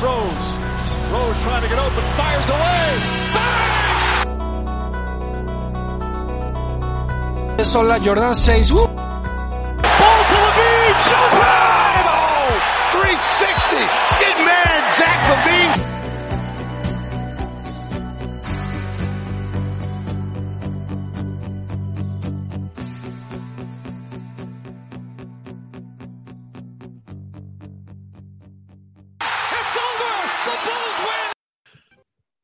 Rose. Rose trying to get open, fires away. Bang! Son la Jordan 6. Uh. Ball to Levine, showtime! Oh, 360. Get mad, Zach Levine.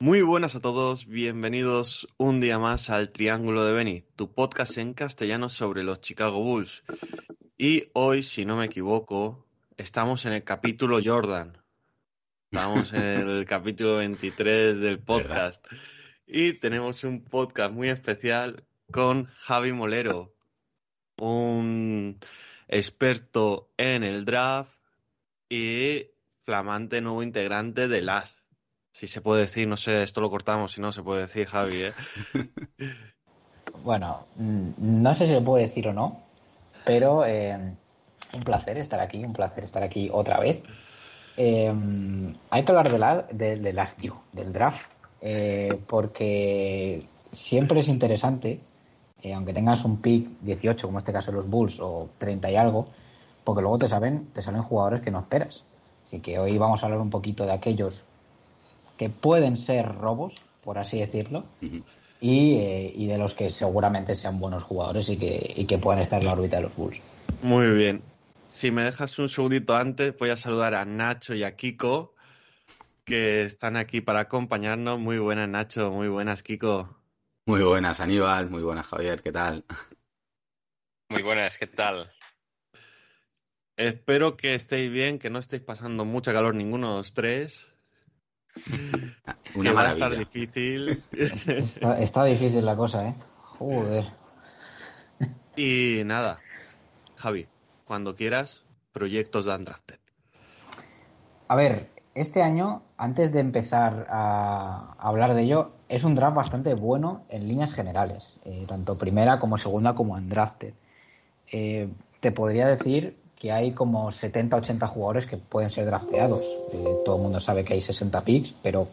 Muy buenas a todos, bienvenidos un día más al Triángulo de Benny, tu podcast en castellano sobre los Chicago Bulls. Y hoy, si no me equivoco, estamos en el capítulo Jordan. Estamos en el capítulo 23 del podcast. Y tenemos un podcast muy especial con Javi Molero, un experto en el draft y flamante nuevo integrante de LAS. Si se puede decir, no sé, esto lo cortamos, si no se puede decir, Javi, ¿eh? Bueno, mm, no sé si se puede decir o no, pero eh, un placer estar aquí, un placer estar aquí otra vez. Eh, hay que hablar de la, de, del draft, eh, porque siempre es interesante, eh, aunque tengas un pick 18, como en este caso los Bulls, o 30 y algo, porque luego te saben, te salen jugadores que no esperas. Así que hoy vamos a hablar un poquito de aquellos que pueden ser robos, por así decirlo, y, eh, y de los que seguramente sean buenos jugadores y que, y que puedan estar en la órbita de los Bulls. Muy bien. Si me dejas un segundito antes, voy a saludar a Nacho y a Kiko, que están aquí para acompañarnos. Muy buenas, Nacho. Muy buenas, Kiko. Muy buenas, Aníbal. Muy buenas, Javier. ¿Qué tal? Muy buenas, ¿qué tal? Espero que estéis bien, que no estéis pasando mucha calor ninguno de los tres. Una que va a estar maravilla. difícil. Está, está difícil la cosa, ¿eh? Joder. y nada, Javi, cuando quieras, proyectos de Undrafted. A ver, este año, antes de empezar a hablar de ello, es un draft bastante bueno en líneas generales, eh, tanto primera como segunda como undrafted. Eh, te podría decir que hay como 70-80 jugadores que pueden ser drafteados. Eh, todo el mundo sabe que hay 60 picks, pero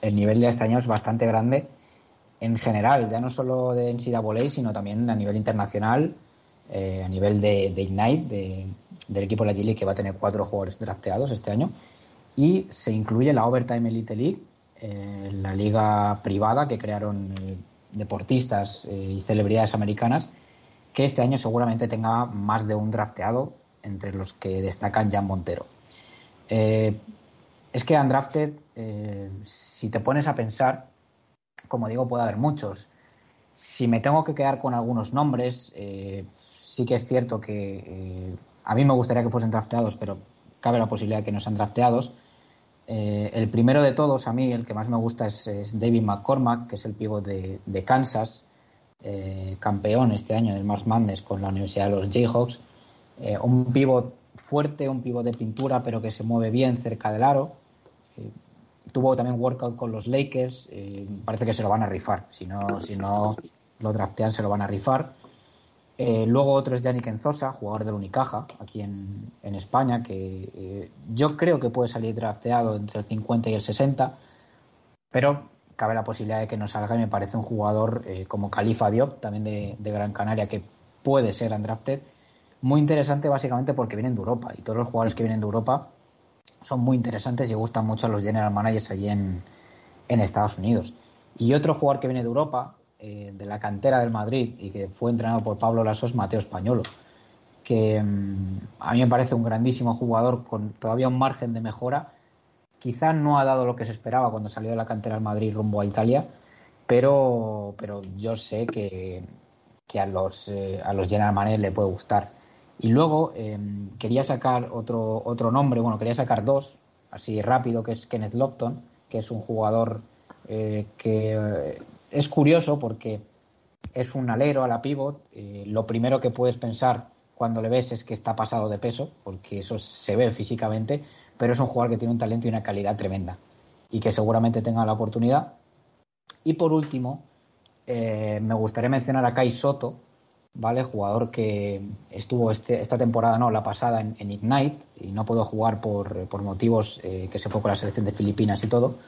el nivel de este año es bastante grande en general, ya no solo de NCAA, sino también a nivel internacional, eh, a nivel de, de Ignite, de- del equipo de la G-League, que va a tener cuatro jugadores drafteados este año. Y se incluye la Overtime Elite League, eh, la liga privada que crearon eh, deportistas eh, y celebridades americanas, que este año seguramente tenga más de un drafteado, entre los que destacan Jan Montero. Eh, es que Undrafted, eh, si te pones a pensar, como digo, puede haber muchos. Si me tengo que quedar con algunos nombres, eh, sí que es cierto que a mí me gustaría que fuesen drafteados, pero cabe la posibilidad de que no sean drafteados. El primero de todos, a mí, el que más me gusta es, David McCormack, que es el pívot de, Kansas, campeón este año en Mars Madness con la Universidad de los Jayhawks. Eh, un pívot fuerte, un pívot de pintura, pero que se mueve bien cerca del aro. Eh, tuvo también workout con los Lakers. eh, parece que se lo van a rifar. Si no, si no lo draftean, se lo van a rifar. Luego otro es Yannick Enzosa, jugador del Unicaja, aquí en, en España, que yo creo que puede salir drafteado entre el 50 y el 60, pero cabe la posibilidad de que no salga y me parece un jugador como Califa Diop, también de, de Gran Canaria, que puede ser undrafted. Muy interesante básicamente porque vienen de Europa y todos los jugadores que vienen de Europa son muy interesantes y gustan mucho a los general managers allí en, en Estados Unidos. Y otro jugador que viene de Europa, eh, de la cantera del Madrid y que fue entrenado por Pablo Lasso es Mateo Españolo, que mm, a mí me parece un grandísimo jugador con todavía un margen de mejora, quizá no ha dado lo que se esperaba cuando salió de la cantera al Madrid rumbo a Italia, pero, pero yo sé que, que a los, eh, a los General Managers le puede gustar. Y luego eh, quería sacar otro, otro nombre, bueno, quería sacar dos, así rápido, que es Kenneth Lofton, que es un jugador eh, que es curioso porque es un alero a la pivot. lo primero que puedes pensar cuando le ves es que está pasado de peso, porque eso se ve físicamente, pero es un jugador que tiene un talento y una calidad tremenda y que seguramente tenga la oportunidad. Y por último, eh, me gustaría mencionar a Kai Soto, ¿vale? Jugador que estuvo este, esta temporada, no, la pasada en, Ignite y no pudo jugar por, motivos eh, que se fue con la selección de Filipinas y todo.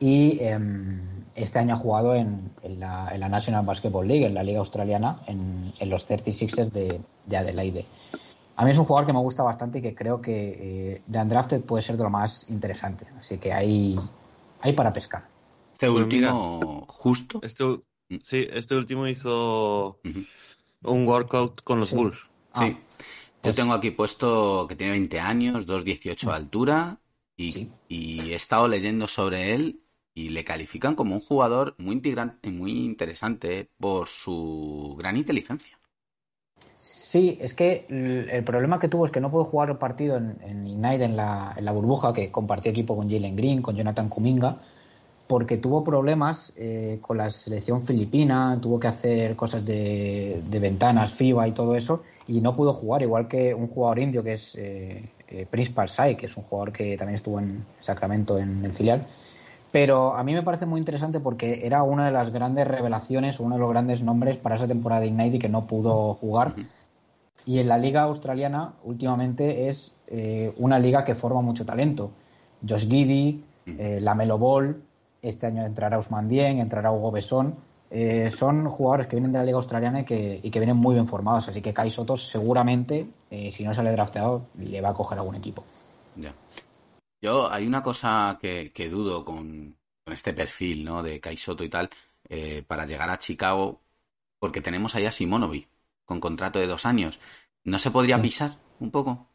Y em, este año ha jugado en, la, National Basketball League, en la Liga Australiana, en, los 36ers de, de, Adelaide. A mí es un jugador que me gusta bastante y que creo que eh, de Undrafted puede ser de lo más interesante. Así que hay, hay para pescar. Este pues último, justo. Este, Sí, este último hizo un workout con los Bulls. Sí. Ah, Yo pues tengo aquí puesto que tiene 20 años, 2,18 de altura y, y, he estado leyendo sobre él y le califican como un jugador muy, muy interesante por su gran inteligencia. Sí, es que el problema que tuvo es que no pudo jugar el partido en, en Ignite, en la, en la burbuja, que compartió equipo con Jalen Green, con Jonathan Kuminga porque tuvo problemas eh, con la selección filipina, tuvo que hacer cosas de, ventanas, FIBA y todo eso, y no pudo jugar, igual que un jugador indio que es eh, eh Prince Parsai, que es un jugador que también estuvo en Sacramento en el filial. Pero a mí me parece muy interesante porque era una de las grandes revelaciones, uno de los grandes nombres para esa temporada de Ignite y que no pudo jugar. Y en la liga australiana últimamente es eh, una liga que forma mucho talento. Josh Giddy, Lamelo Ball, este año entrará Usman Dien, entrará Hugo Besón. Eh, son jugadores que vienen de la Liga Australiana y que, vienen muy bien formados. Así que Kai Soto seguramente, eh, si no sale drafteado, le va a coger algún equipo. Ya. Yo hay una cosa que, dudo con, este perfil ¿no? de Kai Soto y tal, eh, para llegar a Chicago, porque tenemos ahí a Simonovic con contrato de dos años. ¿No se podría pisar un poco?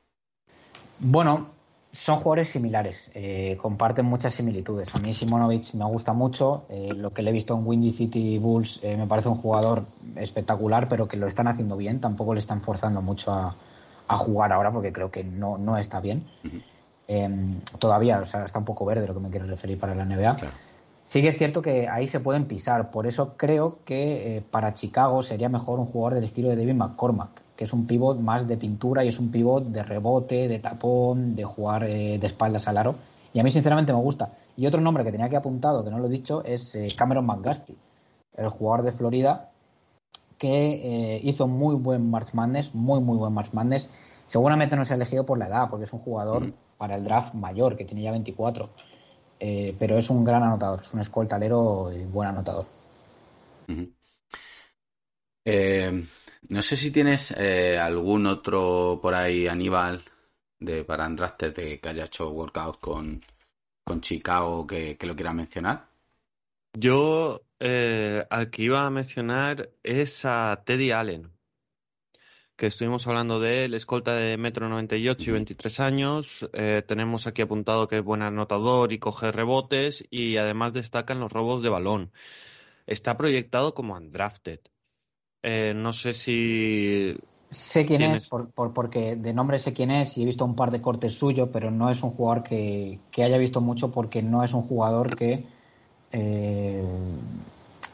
Bueno, son jugadores similares, eh, comparten muchas similitudes. A mí Simonovic me gusta mucho, eh, lo que le he visto en Windy City Bulls eh, me parece un jugador espectacular, pero que lo están haciendo bien, tampoco le están forzando mucho a, jugar ahora porque creo que no, no está bien. Em, todavía, o sea, está un poco verde lo que me quiero referir para la NBA. Sí que es cierto que ahí se pueden pisar, por eso creo que para Chicago sería mejor un jugador del estilo de David McCormack, que es un pivot más de pintura y es un pivot de rebote, de tapón, de jugar eh, de espaldas al aro. Y a mí sinceramente me gusta. Y otro nombre que tenía que apuntado, que no lo he dicho, es eh, Cameron McGusty, el jugador de Florida, que eh, hizo muy buen March Madness, muy, muy buen March Madness. Seguramente no se ha elegido por la edad, porque es un jugador mm. para el draft mayor, que tiene ya 24. pero es un gran anotador, es un escoltalero y buen anotador. No sé si tienes eh, algún otro por ahí, Aníbal, de para Andraste que haya hecho workout con, con Chicago que, lo quiera mencionar. Yo eh, al que iba a mencionar es a Teddy Allen, que estuvimos hablando de él, escolta de metro 98 y 23 años. Eh, tenemos aquí apuntado que es buen anotador y coge rebotes y además destacan los robos de balón. Está proyectado como undrafted. Eh, no sé si. Sé quién es, por, porque de nombre sé quién es y he visto un par de cortes suyos, pero no es un jugador que, haya visto mucho porque no es un jugador que eh,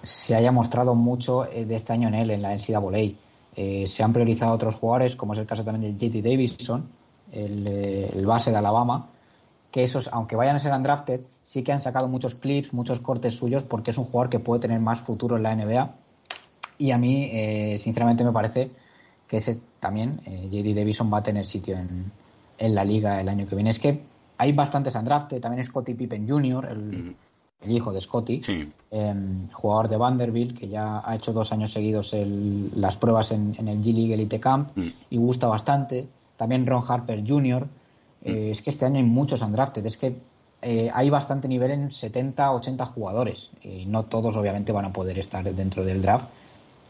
se haya mostrado mucho eh, de este año en él, en la NCAA. Eh, se han priorizado otros jugadores, como es el caso también de JT Davidson, el, el, base de Alabama, que esos, aunque vayan a ser undrafted, sí que han sacado muchos clips, muchos cortes suyos, porque es un jugador que puede tener más futuro en la NBA y a mí, eh, sinceramente, me parece que ese también, eh, JD Davison va a tener sitio en, en, la liga el año que viene. Es que hay bastantes undrafted, también Scottie Pippen Jr., el, hijo de Scottie, em, jugador de Vanderbilt, que ya ha hecho dos años seguidos las pruebas en, el G League Elite Camp mm. y gusta bastante. También Ron Harper Jr., eh, mm. es que este año hay muchos undrafted, es que eh, hay bastante nivel en 70, 80 jugadores y no todos obviamente van a poder estar dentro del draft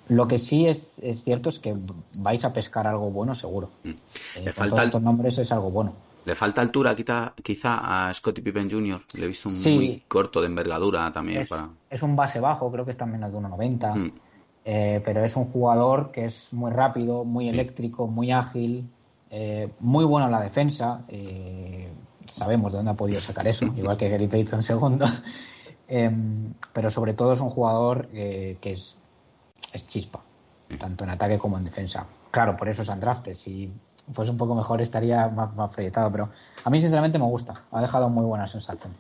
lo que sí es, es, cierto es que vais a pescar algo bueno seguro. Mm. Eh, falta estos nombres es algo bueno. Le falta altura quizá, quizá a Scottie Pippen Jr. Le he visto Sí. muy corto de envergadura también. Es, para... es un base bajo, creo que está menos de 1,90. Mm. Eh, pero es un jugador que es muy rápido, muy eléctrico, muy ágil, eh, muy bueno en la defensa. eh, sabemos de dónde ha podido sacar eso, igual que Gary Payton segundo. Em, pero sobre todo es un jugador que es, es chispa, tanto en ataque como en defensa. Claro, por eso es undrafted. Si fuese un poco mejor estaría más, más proyectado, pero a mí sinceramente me gusta. Ha dejado muy buena sensación.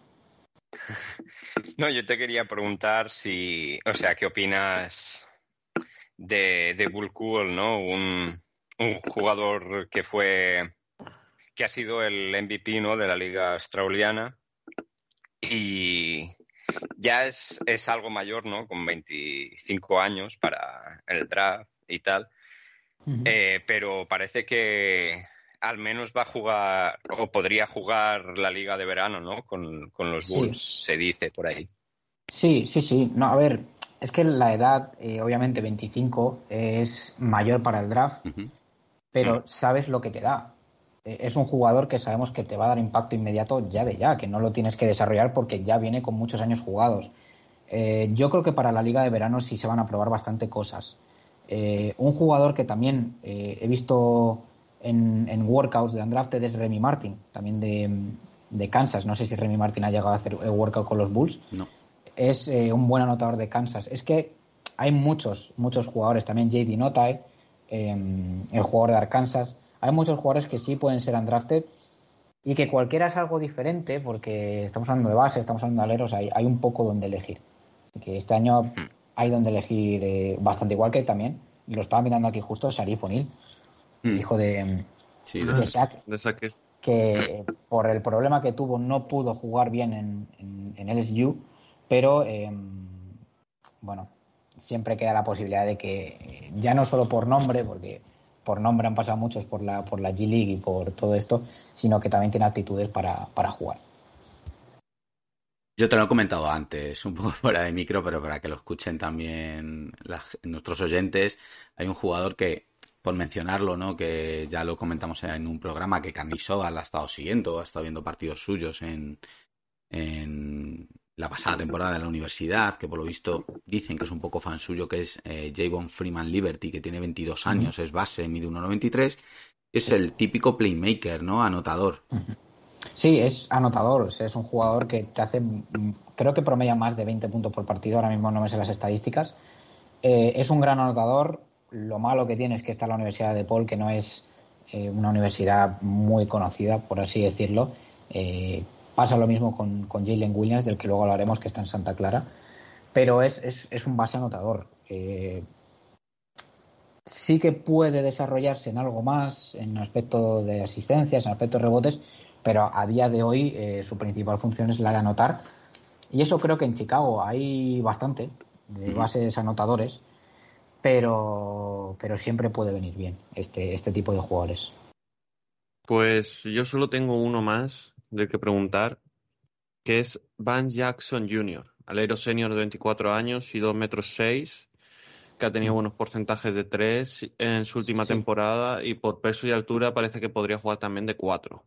No, yo te quería preguntar si, o sea, ¿qué opinas de, de ¿no? Un, un jugador que fue, que ha sido el MVP, ¿no? De la liga australiana y ya es, es algo mayor, ¿no? Con 25 años para el draft y tal. Eh, pero parece que al menos va a jugar o podría jugar la liga de verano, ¿no? Con, con los Sí. Bulls, se dice por ahí. Sí, sí, sí. No, a ver, es que la edad, eh, obviamente 25, es mayor para el draft, pero sabes lo que te da. Eh, es un jugador que sabemos que te va a dar impacto inmediato ya de ya, que no lo tienes que desarrollar porque ya viene con muchos años jugados. Eh, yo creo que para la liga de verano sí se van a probar bastante cosas. Eh, un jugador que también eh, he visto en, en workouts de Undrafted es Remy Martin, también de, de Kansas. No sé si Remy Martin ha llegado a hacer el workout con los Bulls No. es un buen anotador de Kansas. Es que hay muchos, muchos jugadores, también JD Notae, eh, el jugador de Arkansas. Hay muchos jugadores que sí pueden ser undrafted y que cualquiera es algo diferente porque estamos hablando de base, estamos hablando de aleros, hay, hay un poco donde elegir. Y que este año hay donde elegir eh, bastante igual que también, lo estaba mirando aquí justo, Sharif O'Neal, Mm. hijo de, Sí, de Shaq, De saque. que eh, por el problema que tuvo no pudo jugar bien en, en- en LSU, pero eh, bueno, siempre queda la posibilidad de que eh, ya no solo por nombre, porque por nombre han pasado muchos por la, por la G League y por todo esto, sino que también tiene aptitudes para, para jugar. Yo te lo he comentado antes, un poco fuera de micro, pero para que lo escuchen también nuestros oyentes, hay un jugador que, por mencionarlo, ¿no? Que ya lo comentamos en un programa que Carnisoa la ha estado siguiendo, ha estado viendo partidos suyos en, en la pasada temporada de la universidad, que por lo visto dicen que es un poco fan suyo, que es eh, Javon Freeman Liberty, que tiene 22 años, es base, mide 1,93, es el típico playmaker, ¿no? Anotador. Sí, es anotador, o sea, es un jugador que te hace, creo que promedia más de 20 puntos por partido, ahora mismo no me sé las estadísticas. Eh, es un gran anotador, lo malo que tiene es que está en la Universidad de Paul, que no es eh, una universidad muy conocida, por así decirlo. Eh, pasa lo mismo con, con Jalen Williams, del que luego hablaremos, que está en Santa Clara, pero es, es, es un base anotador. Eh, sí que puede desarrollarse en algo más, en aspecto de asistencias, en aspecto de rebotes, pero a día de hoy eh, su principal función es la de anotar. Y eso creo que en Chicago hay bastante de bases anotadores, pero, pero siempre puede venir bien este, este tipo de jugadores. Pues yo solo tengo uno más del que preguntar, que es Van Jackson Jr., alero senior de 24 años y 2 metros 6, que ha tenido buenos porcentajes de 3 en su última Sí. temporada y por peso y altura parece que podría jugar también de 4.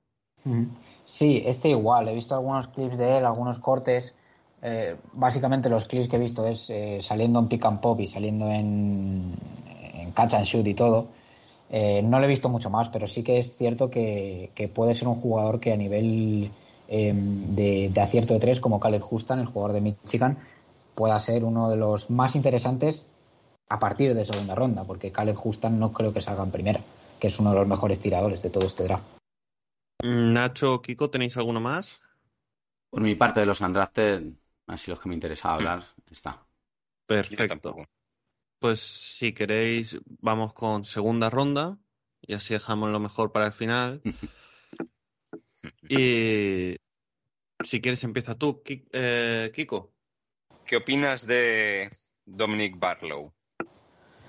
Sí, este igual. He visto algunos clips de él, algunos cortes. Eh, básicamente los clips que he visto es eh, saliendo en pick and pop y saliendo en, en catch and shoot y todo. Eh, no lo he visto mucho más, pero sí que es cierto que, que puede ser un jugador que a nivel eh, de, de acierto de tres, como Caleb Houston, el jugador de Michigan, pueda ser uno de los más interesantes a partir de segunda ronda, porque Caleb Houston no creo que salga en primera, que es uno de los mejores tiradores de todo este draft. Nacho, Kiko, ¿tenéis alguno más? Por mi parte de los undrafted, así los que me interesa hablar, está. Yo Perfecto. Pues si queréis, vamos con segunda ronda y así dejamos lo mejor para el final. Y si quieres, empieza tú, eh, Kiko. ¿Qué opinas de Dominic Barlow?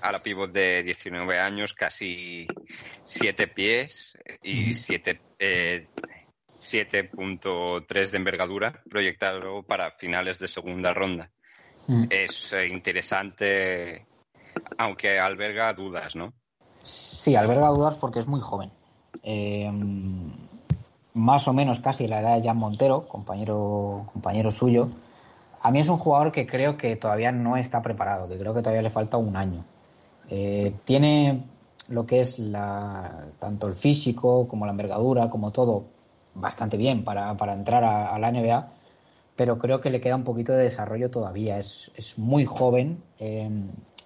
Ahora pivot de 19 años, casi 7 pies y 7, eh, 7.3 de envergadura, proyectado para finales de segunda ronda. Es eh, interesante, aunque alberga dudas, ¿no? Sí, alberga dudas porque es muy joven. Eh, más o menos casi la edad de Jan Montero, compañero, compañero suyo. A mí es un jugador que creo que todavía no está preparado, que creo que todavía le falta un año. Eh, tiene lo que es la, tanto el físico como la envergadura, como todo, bastante bien para, para entrar a, la NBA, pero creo que le queda un poquito de desarrollo todavía. Es, es muy joven. Eh,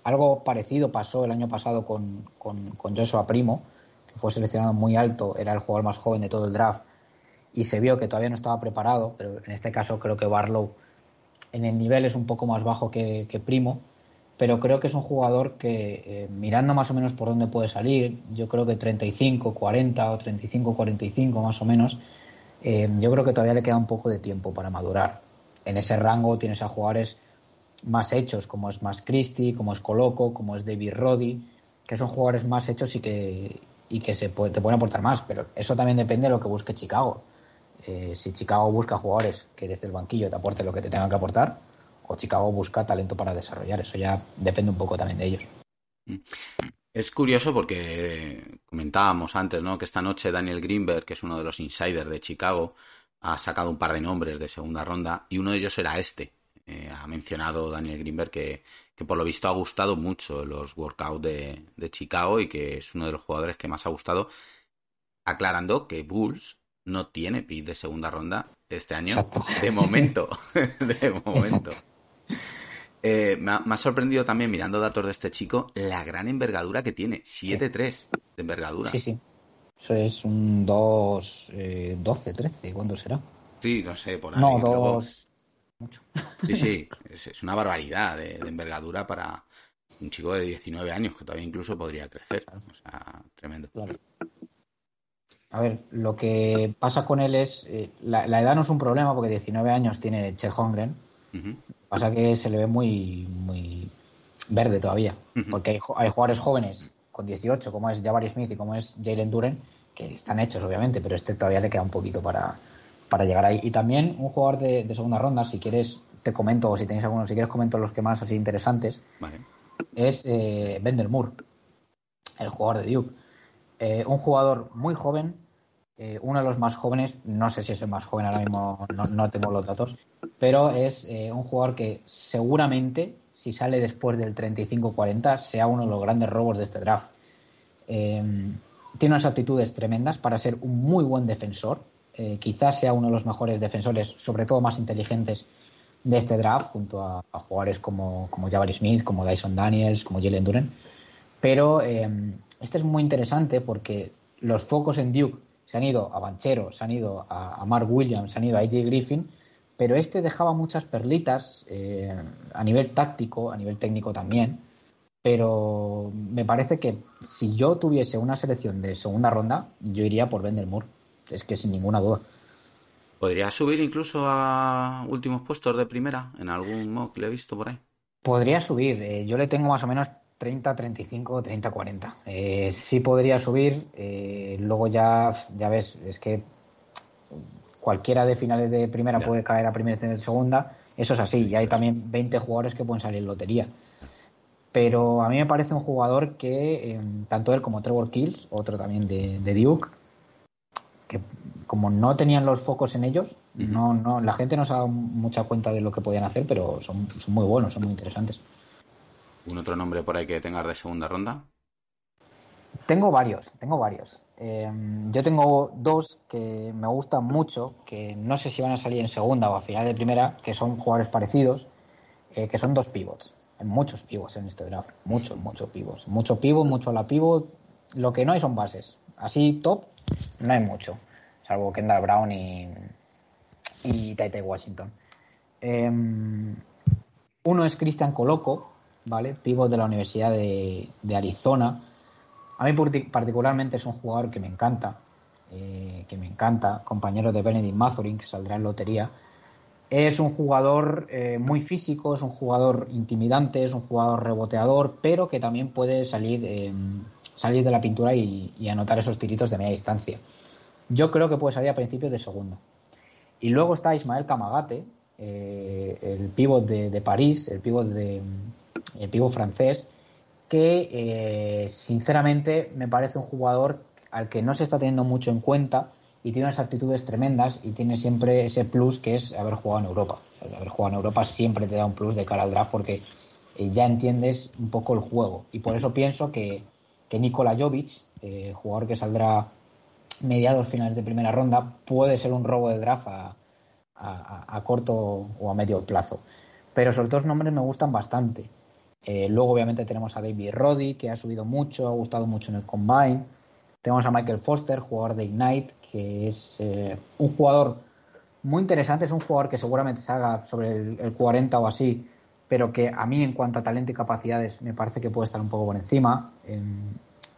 algo parecido pasó el año pasado con, con, con Joshua Primo, que fue seleccionado muy alto, era el jugador más joven de todo el draft y se vio que todavía no estaba preparado, pero en este caso creo que Barlow en el nivel es un poco más bajo que, Primo, pero creo que es un jugador que eh, mirando más o menos por dónde puede salir, yo creo que 35, 40 o 35, 45 más o menos, eh, yo creo que todavía le queda un poco de tiempo para madurar. En ese rango tienes a jugadores más hechos, como es Más Christie, como es Coloco, como es David Roddy, que son jugadores más hechos y que, y que se te pueden aportar más, pero eso también depende de lo que busque Chicago. Eh, si Chicago busca jugadores que desde el banquillo te aporten lo que te tengan que aportar, o Chicago busca talento para desarrollar. Eso ya depende un poco también de ellos. Es curioso porque comentábamos antes, ¿no? Que esta noche Daniel Greenberg, que es uno de los insiders de Chicago, ha sacado un par de nombres de segunda ronda y uno de ellos era este. Eh, ha mencionado Daniel Greenberg que, por lo visto ha gustado mucho los workouts de, de Chicago y que es uno de los jugadores que más ha gustado, aclarando que Bulls no tiene pick de segunda ronda este año. De momento. de momento. Eh, me, ha, sorprendido también, mirando datos de este chico, la gran envergadura que tiene. 7-3 de envergadura. Sí, sí. Eso es un 2, 12, 13. ¿Cuándo será? Sí, no sé, por ahí. No, 2. Mucho. Sí, sí. Es, una barbaridad de, envergadura para un chico de 19 años que todavía incluso podría crecer. O sea, tremendo. Claro. A ver, lo que pasa con él es. Eh, la, edad no es un problema porque 19 años tiene Chet Holmgren. Pasa que se le ve muy, muy verde todavía. Porque hay, hay, jugadores jóvenes con 18, como es Jabari Smith y como es Jalen Duren, que están hechos, obviamente, pero este todavía le queda un poquito para, para llegar ahí. Y también un jugador de, segunda ronda, si quieres, te comento, o si tenéis alguno, si quieres, comento los que más así interesantes. Es eh, Bender Moore, el jugador de Duke eh, un jugador muy joven, eh, uno de los más jóvenes, no sé si es el más joven ahora mismo, no, tengo los datos, pero es eh, un jugador que seguramente, si sale después del 35-40, sea uno de los grandes robos de este draft. tiene unas aptitudes tremendas para ser un muy buen defensor, quizás sea uno de los mejores defensores, sobre todo más inteligentes de este draft, junto a, jugadores como, como Smith, como Dyson Daniels, como Jalen Duren. Pero este es muy interesante porque los focos en Duke se han ido a Banchero, se han ido a, Mark Williams, se han ido a AJ Griffin, pero este dejaba muchas perlitas eh, a nivel táctico, a nivel técnico también. Pero me parece que si yo tuviese una selección de segunda ronda, yo iría por Bender Moore. Es que sin ninguna duda. ¿Podría subir incluso a últimos puestos de primera en algún mock que le he visto por ahí? Podría subir. Eh, yo le tengo más o menos 30, 35, 30, 40. Eh, sí podría subir, eh, luego ya, ya ves, es que cualquiera de finales de primera puede caer a primera y segunda, eso es así, y hay también 20 jugadores que pueden salir en lotería. Pero a mí me parece un jugador que, eh, tanto él como Trevor Kills, otro también de, Duke, que como no tenían los focos en ellos, no, no, la gente no se ha dado mucha cuenta de lo que podían hacer, pero son, son muy buenos, son muy interesantes. ¿Un otro nombre por ahí que tengas de segunda ronda? Tengo varios, tengo varios. Eh, yo tengo dos que me gustan mucho, que no sé si van a salir en segunda o a final de primera, que son jugadores parecidos, eh, que son dos pivots. Hay muchos pivots en este draft, muchos, muchos pivots. Mucho pivot, mucho la pivot. Lo que no hay son bases. Así top, no hay mucho, salvo Kendall Brown y, y Washington. Eh, uno es Christian Coloco, ¿vale? Pivot de la Universidad de, Arizona. A mí particularmente es un jugador que me encanta, eh, que me encanta, compañero de Benedict Mathurin, que saldrá en lotería. Es un jugador eh, muy físico, es un jugador intimidante, es un jugador reboteador, pero que también puede salir, eh, salir de la pintura y, anotar esos tiritos de media distancia. Yo creo que puede salir a principios de segunda. Y luego está Ismael Camagate, el pívot de, de, París, el pívot de, el pivo francés, que eh, sinceramente me parece un jugador al que no se está teniendo mucho en cuenta y tiene unas actitudes tremendas y tiene siempre ese plus que es haber jugado en Europa. haber jugado en Europa siempre te da un plus de cara al draft porque eh, ya entiendes un poco el juego. Y por eso pienso que, que Nikola Jovic, eh, jugador que saldrá mediados finales de primera ronda, puede ser un robo de draft a, a, corto o a medio plazo. Pero esos dos nombres me gustan bastante. Eh, luego, obviamente, tenemos a David Roddy, que ha subido mucho, ha gustado mucho en el Combine. Tenemos a Michael Foster, jugador de Ignite, que es eh, un jugador muy interesante. Es un jugador que seguramente se haga sobre el, 40 o así, pero que a mí, en cuanto a talento y capacidades, me parece que puede estar un poco por encima.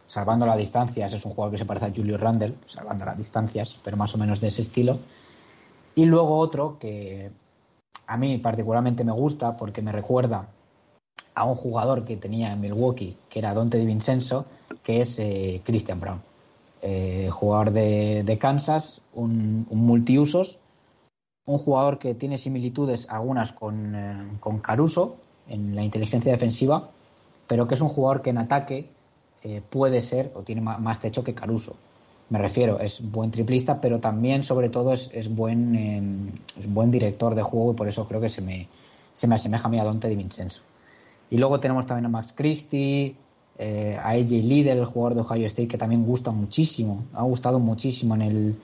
salvando las distancias, es un jugador que se parece a Julio Randle, salvando las distancias, pero más o menos de ese estilo. Y luego otro que a mí particularmente me gusta porque me recuerda a un jugador que tenía en Milwaukee, que era Dante Di Vincenzo, que es eh, Christian Brown. Eh, jugador de, Kansas, un, multiusos, un jugador que tiene similitudes algunas con, eh, con, Caruso en la inteligencia defensiva, pero que es un jugador que en ataque puede ser o tiene más techo que Caruso me refiero, es buen triplista, pero también, sobre todo, es, buen, em, buen director de juego y por eso creo que se me, se me asemeja a mí a Dante Di Vincenzo. Y luego tenemos también a Max Christie, eh, a AJ Liddell, el jugador de Ohio State, que también gusta muchísimo, ha gustado muchísimo en, el,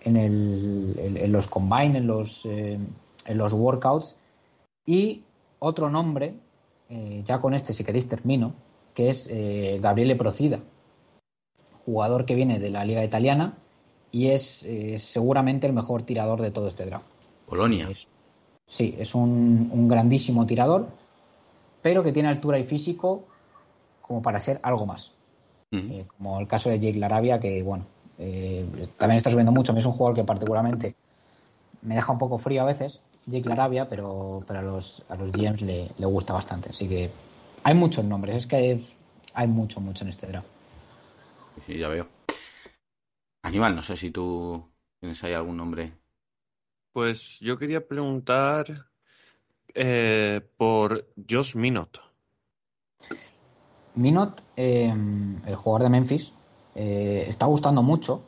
en, el, en, los combine, en los, eh, en los workouts. Y otro nombre, eh, ya con este si queréis termino, que es Gabriele Procida, jugador que viene de la liga italiana y es seguramente el mejor tirador de todo este draft. Polonia. sí, es un, grandísimo tirador, pero que tiene altura y físico como para ser algo más. Eh, como el caso de Jake Larabia, que bueno, eh, también está subiendo mucho. A mí es un jugador que particularmente me deja un poco frío a veces, Jake Larabia, pero, pero a los, a los GMs le, le gusta bastante. Así que hay muchos nombres, es que hay, hay mucho, mucho en este draft. Sí, ya veo. Aníbal, no sé si tú tienes ahí algún nombre. Pues yo quería preguntar eh, por Josh Minot. Minot, em, el jugador de Memphis, eh, está gustando mucho.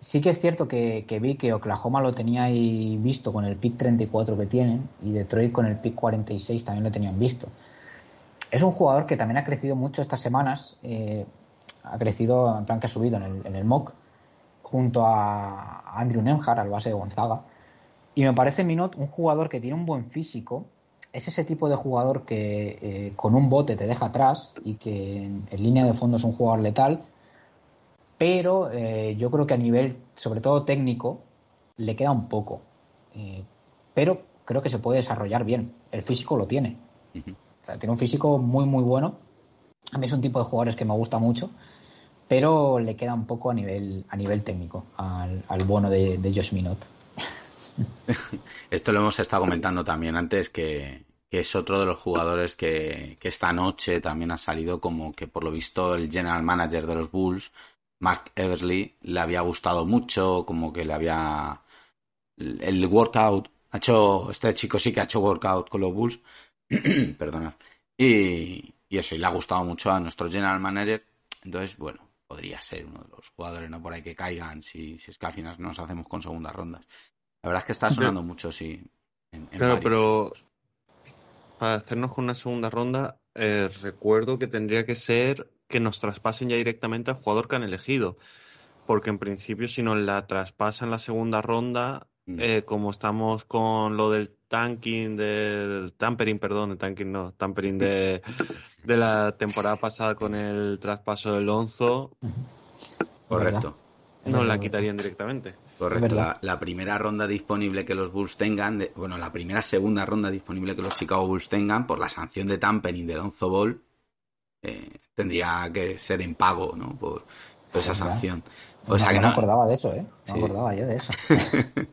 Sí que es cierto que, vi que Oklahoma lo tenía ahí visto con el pick 34 que tienen y Detroit con el pick 46 también lo tenían visto. Es un jugador que también ha crecido mucho estas semanas. Eh, ha crecido, en plan que ha subido en el, en el MOC, junto a Andrew Nemhard, al base de Gonzaga. Y me parece Minot un jugador que tiene un buen físico. Es ese tipo de jugador que eh, con un bote te deja atrás y que en, línea de fondo es un jugador letal. Pero eh, yo creo que a nivel, sobre todo técnico, le queda un poco. Eh, pero creo que se puede desarrollar bien. El físico lo tiene. tiene un físico muy, muy bueno. A mí es un tipo de jugadores que me gusta mucho pero le queda un poco a nivel, a nivel técnico al, al bono de, de Josh Minot. Esto lo hemos estado comentando también antes, que, es otro de los jugadores que, esta noche también ha salido como que por lo visto el general manager de los Bulls, Mark Everly, le había gustado mucho, como que le había... El workout, ha hecho, este chico sí que ha hecho workout con los Bulls, perdona, y, y eso, y le ha gustado mucho a nuestro general manager, entonces, bueno, podría ser uno de los jugadores, ¿no? Por ahí que caigan si, si es que al final nos hacemos con segundas rondas. La verdad es que está sonando mucho, sí. claro, pero para hacernos con una segunda ronda, eh, recuerdo que tendría que ser que nos traspasen ya directamente al jugador que han elegido. Porque en principio, si nos la traspasan la segunda ronda, mm. eh, como estamos con lo del tanking, del tampering, perdón, el tanking no, tampering de, de la temporada pasada con el traspaso del Lonzo. Correcto. No la quitarían directamente. Correcto. La, primera ronda disponible que los Bulls tengan, bueno, la primera segunda ronda disponible que los Chicago Bulls tengan por la sanción de tampering de Lonzo Ball, eh, tendría que ser en pago, ¿no? Por, esa sanción. O sea que no, me acordaba de eso, ¿eh? No me acordaba yo de eso.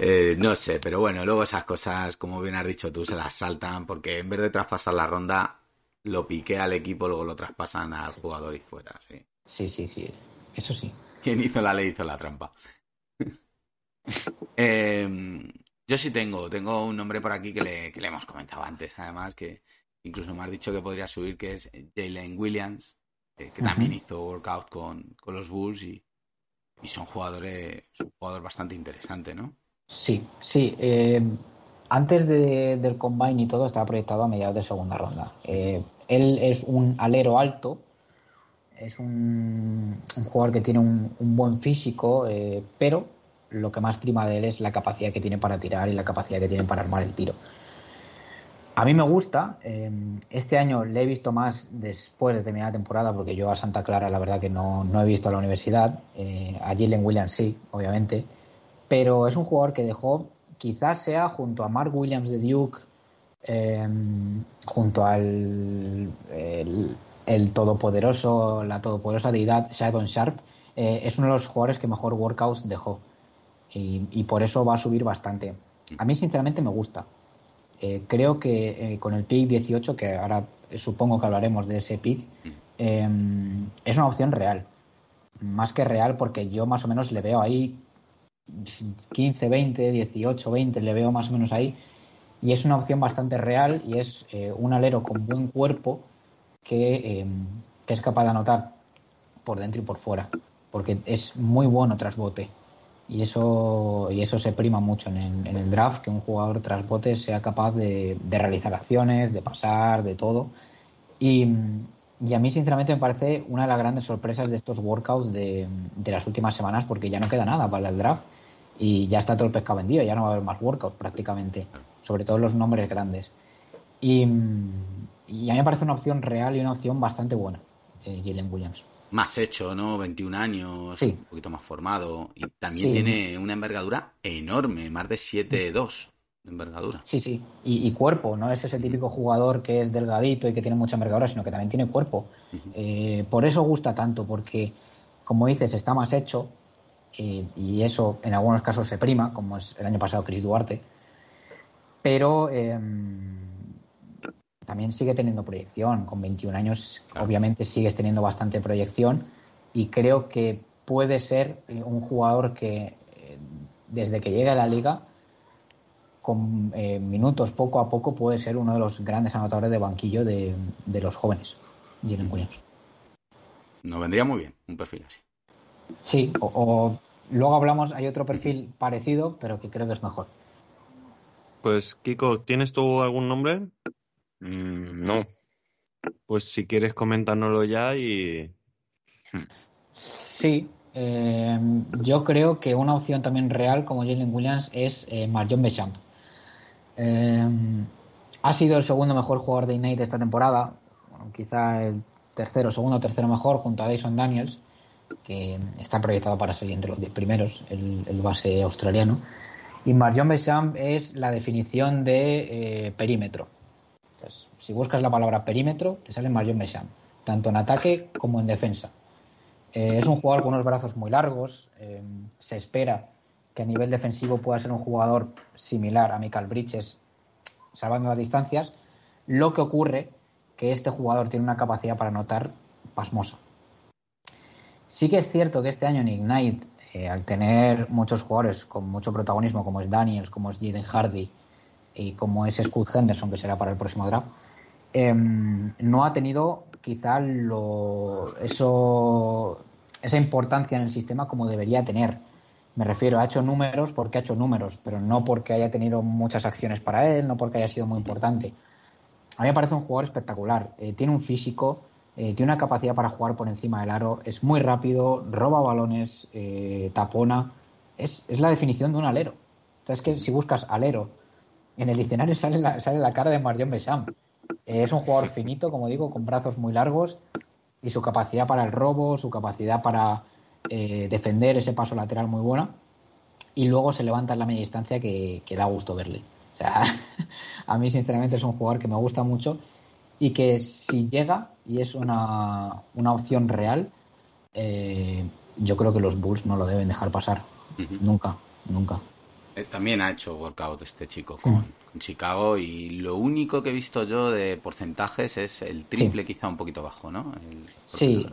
Eh, no sé, pero bueno, luego esas cosas, como bien has dicho tú, se las saltan porque en vez de traspasar la ronda, lo pique al equipo, luego lo traspasan al jugador y fuera. Sí, sí, sí, sí. eso sí. Quien hizo la ley hizo la trampa. Em, yo sí tengo, tengo un nombre por aquí que le, que le hemos comentado antes, además, que incluso me has dicho que podría subir, que es Jalen Williams, que también hizo workout con, con los Bulls y, Y son jugadores, es un jugador bastante interesante, ¿no? Sí, sí. Eh, antes de, del combine y todo estaba proyectado a mediados de segunda ronda. Eh, él es un alero alto, es un, un jugador que tiene un, un buen físico, eh, pero lo que más prima de él es la capacidad que tiene para tirar y la capacidad que tiene para armar el tiro. A mí me gusta. eh, este año le he visto más después de terminar la temporada, porque yo a Santa Clara la verdad que no, no he visto a la universidad. eh, a Jalen Williams sí, obviamente. Pero es un jugador que dejó, quizás sea junto a Mark Williams de Duke, eh, junto al el todopoderoso, la todopoderosa deidad Shadon Sharp, eh, es uno de los jugadores que mejor workouts dejó. Y, y por eso va a subir bastante. A mí, sinceramente, me gusta. Eh, creo que eh, con el pick 18, que ahora supongo que hablaremos de ese pick, eh, es una opción real. Más que real, porque yo más o menos le veo ahí 15, 20, 18, 20, le veo más o menos ahí. Y es una opción bastante real y es eh, un alero con buen cuerpo que, eh, que es capaz de anotar por dentro y por fuera. Porque es muy bueno tras bote. Y eso, y eso se prima mucho en el, draft, que un jugador tras bote sea capaz de, de realizar acciones, de pasar, de todo. Y, y a mí, sinceramente, me parece una de las grandes sorpresas de estos workouts de, de las últimas semanas, porque ya no queda nada para el draft y ya está todo el pescado vendido, ya no va a haber más workouts prácticamente, sobre todo los nombres grandes. Y, y a mí me parece una opción real y una opción bastante buena, eh, Jalen Williams. Más hecho, ¿no? 21 años, Sí. un poquito más formado. Y también Sí. tiene una envergadura enorme, más de 7'2 de envergadura. Sí, sí, y, y cuerpo, no es ese típico jugador que es delgadito y que tiene mucha envergadura, sino que también tiene cuerpo. Eh, por eso gusta tanto, porque, como dices, está más hecho eh, y eso en algunos casos se prima, como es el año pasado Chris Duarte, pero eh, también sigue teniendo proyección. Con 21 años, Claro. obviamente, sigues teniendo bastante proyección y creo que puede ser eh, un jugador que eh, desde que llegue a la liga con eh, minutos poco a poco puede ser uno de los grandes anotadores de banquillo de, de los jóvenes. Jalen Williams. Nos vendría muy bien un perfil así. Sí, o, o luego hablamos, hay otro perfil parecido, pero que creo que es mejor. Pues, Kiko, ¿tienes tú algún nombre? Mm, no. Pues si quieres comentárnoslo ya y... Sí, eh, yo creo que una opción también real como Jalen Williams es eh, Marjon Bechamp. Eh, ha sido el segundo mejor jugador de Ignite esta temporada, bueno, quizá el tercero, segundo o tercero mejor junto a Dyson Daniels, que está proyectado para ser entre los 10 primeros, el, el base australiano. Y Marjon Bechamp es la definición de eh, perímetro. Si buscas la palabra perímetro, te sale Marjon Bechamp, tanto en ataque como en defensa. Eh, es un jugador con unos brazos muy largos. eh, se espera que a nivel defensivo pueda ser un jugador similar a Michael Bridges, salvando las distancias. Lo que ocurre que este jugador tiene una capacidad para anotar pasmosa. Sí que es cierto que este año en Ignite, eh, al tener muchos jugadores con mucho protagonismo, como es Daniels, como es Jaden Hardy y como es Scott Henderson, que será para el próximo draft, em, no ha tenido quizá lo, eso, esa importancia en el sistema como debería tener. Me refiero, ha hecho números porque ha hecho números, pero no porque haya tenido muchas acciones para él, no porque haya sido muy importante. A mí me parece un jugador espectacular. Eh, tiene un físico, eh, tiene una capacidad para jugar por encima del aro, es muy rápido, roba balones, eh, tapona. Es, es la definición de un alero. O es que si buscas alero en el diccionario sale la, sale la cara de Marion Bechamp. Eh, es un jugador finito, como digo, con brazos muy largos y su capacidad para el robo, su capacidad para eh, defender ese paso lateral muy buena. Y luego se levanta en la media distancia que, que da gusto verle. O sea, a mí sinceramente es un jugador que me gusta mucho y que si llega y es una, una opción real, eh, yo creo que los Bulls no lo deben dejar pasar. Nunca, nunca. Eh, También ha hecho workout este chico con, con Chicago y lo único que he visto yo de porcentajes es el triple quizá un poquito bajo, ¿no? El- Sí,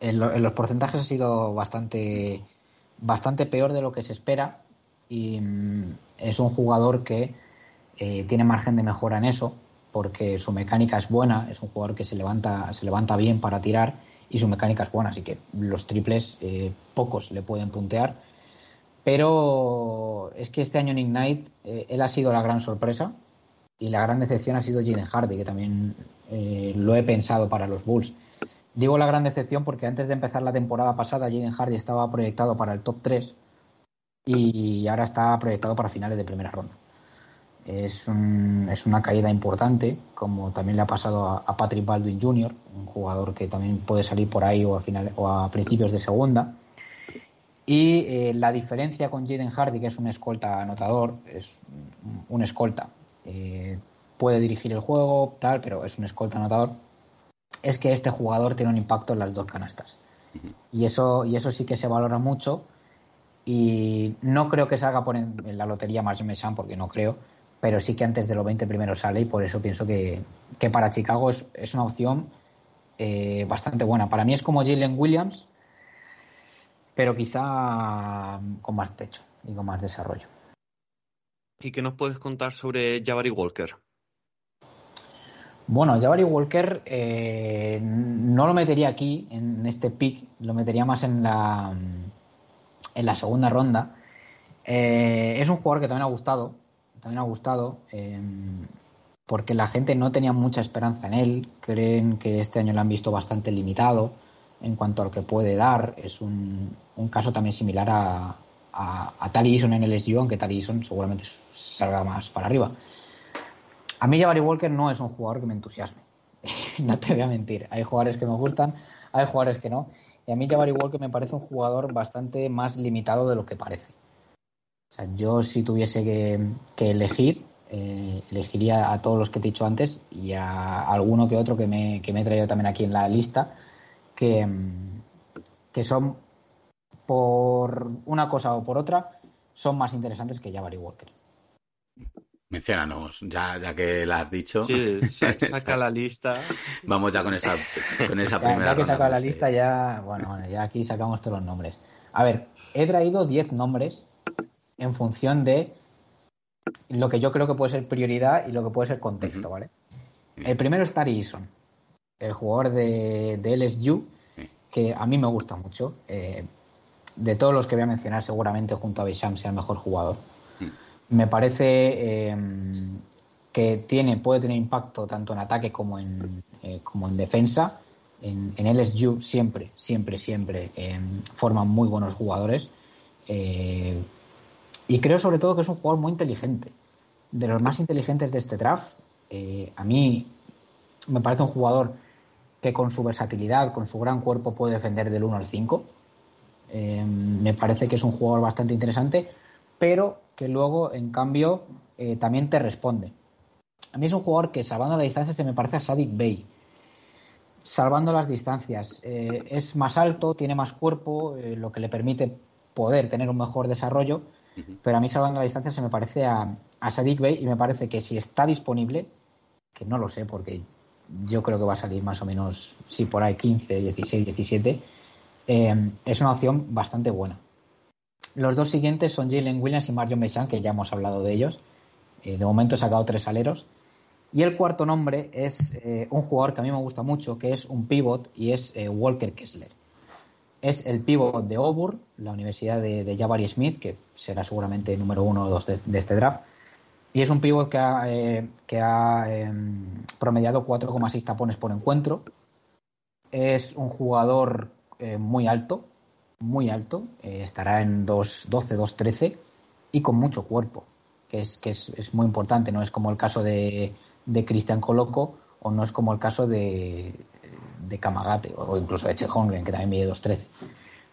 en, lo- en los porcentajes ha sido bastante, bastante peor de lo que se espera y mm, es un jugador que eh, tiene margen de mejora en eso porque su mecánica es buena, es un jugador que se levanta, se levanta bien para tirar y su mecánica es buena, así que los triples eh, pocos le pueden puntear. Pero es que este año en Ignite eh, él ha sido la gran sorpresa y la gran decepción ha sido Jalen Hardy, que también eh, lo he pensado para los Bulls. Digo la gran decepción porque antes de empezar la temporada pasada Jalen Hardy estaba proyectado para el top 3 y ahora está proyectado para finales de primera ronda. Es, una caída importante, como también le ha pasado a, Patrick Baldwin Jr., un jugador que también puede salir por ahí o a principios de segunda. Y eh, la diferencia con Jaden Hardy, que es un escolta anotador, es un escolta. Eh, puede dirigir el juego, tal, pero es un escolta anotador. Es que este jugador tiene un impacto en las dos canastas. Y eso, y eso sí que se valora mucho. Y no creo que salga por en, la lotería más Mesan, porque no creo pero sí que antes de los 20 primeros sale y por eso pienso que, para Chicago es, es una opción eh, bastante buena. Para mí es como Jalen Williams, pero quizá con más techo y con más desarrollo. ¿Y qué nos puedes contar sobre Jabari Walker? Bueno, Jabari Walker eh, no lo metería aquí en este pick, lo metería más en la, en la segunda ronda. Eh, es un jugador que también ha gustado, también ha gustado em, porque la gente no tenía mucha esperanza en él. Creen que este año lo han visto bastante limitado en cuanto a lo que puede dar. Es un, caso también similar a, a, a Tali Eason en el SU, aunque Tali Eason seguramente salga más para arriba. A mí Jabari Walker no es un jugador que me entusiasme. no te voy a mentir. Hay jugadores que me gustan, hay jugadores que no. Y a mí Jabari Walker me parece un jugador bastante más limitado de lo que parece. O sea, yo si tuviese que, elegir, eh, elegiría a todos los que te he dicho antes y a alguno que otro que me, que me he traído también aquí en la lista, que, que son por una cosa o por otra, son más interesantes que Jabari Walker. Menciónanos, ya, ya que la has dicho. Sí, saca la lista. Vamos ya con esa, con esa ya, primera ya que saca la lista, ya, bueno, bueno, ya aquí sacamos todos los nombres. A ver, he traído 10 nombres en función de lo que yo creo que puede ser prioridad y lo que puede ser contexto, ¿vale? El primero es Tari Eason, el jugador de, LSU, que a mí me gusta mucho. Eh, de todos los que voy a mencionar, seguramente junto a Bisham sea el mejor jugador. Me parece em, que tiene, puede tener impacto tanto en ataque como en, eh, como en defensa. En, en, LSU siempre, siempre, siempre em, forman muy buenos jugadores. Eh, y creo sobre todo que es un jugador muy inteligente. De los más inteligentes de este draft. A mí me parece un jugador que con su versatilidad, con su gran cuerpo puede defender del 1 al 5. Eh, me parece que es un jugador bastante interesante, pero que luego, en cambio, eh, también te responde. A mí es un jugador que, salvando la distancia, se me parece a Sadik Bey. Salvando las distancias. es más alto, tiene más cuerpo, lo que le permite poder tener un mejor desarrollo pero a mí salvando la distancia se me parece a, a Sadik Bey y me parece que si está disponible, que no lo sé porque yo creo que va a salir más o menos, si por ahí 15, 16, 17, es una opción bastante buena. Los dos siguientes son Jalen Williams y Marion Mechan, que ya hemos hablado de ellos. Eh, de momento he sacado tres aleros. Y el cuarto nombre es eh, un jugador que a mí me gusta mucho, que es un pivot y es eh, Walker Kessler es el pívot de Auburn, la universidad de, de Jabari Smith, que será seguramente número uno o dos de, este draft. Y es un pívot que ha, eh, que ha em, promediado 4,6 tapones por encuentro. Es un jugador eh, muy alto, muy alto. Eh, estará en 2.12, 2.13 y con mucho cuerpo, que, es, muy importante. No es como el caso de, de Cristian Coloco o no es como el caso de, de Kamagate o incluso de Che Holmgren, que también mide 2.13.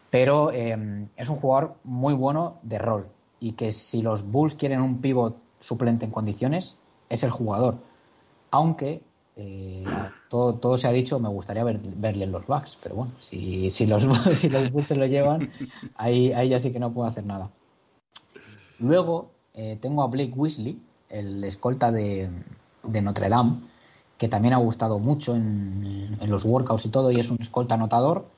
Pero eh, es un jugador muy bueno de rol y que si los Bulls quieren un pivot suplente en condiciones, es el jugador. Aunque eh, todo, todo, se ha dicho, me gustaría verle en los Bucks, pero bueno, si, si, los, si los Bulls se lo llevan, ahí, ahí ya sí que no puedo hacer nada. Luego eh, tengo a Blake Weasley, el escolta de, de Notre Dame, que también ha gustado mucho en, los workouts y todo, y es un escolta anotador,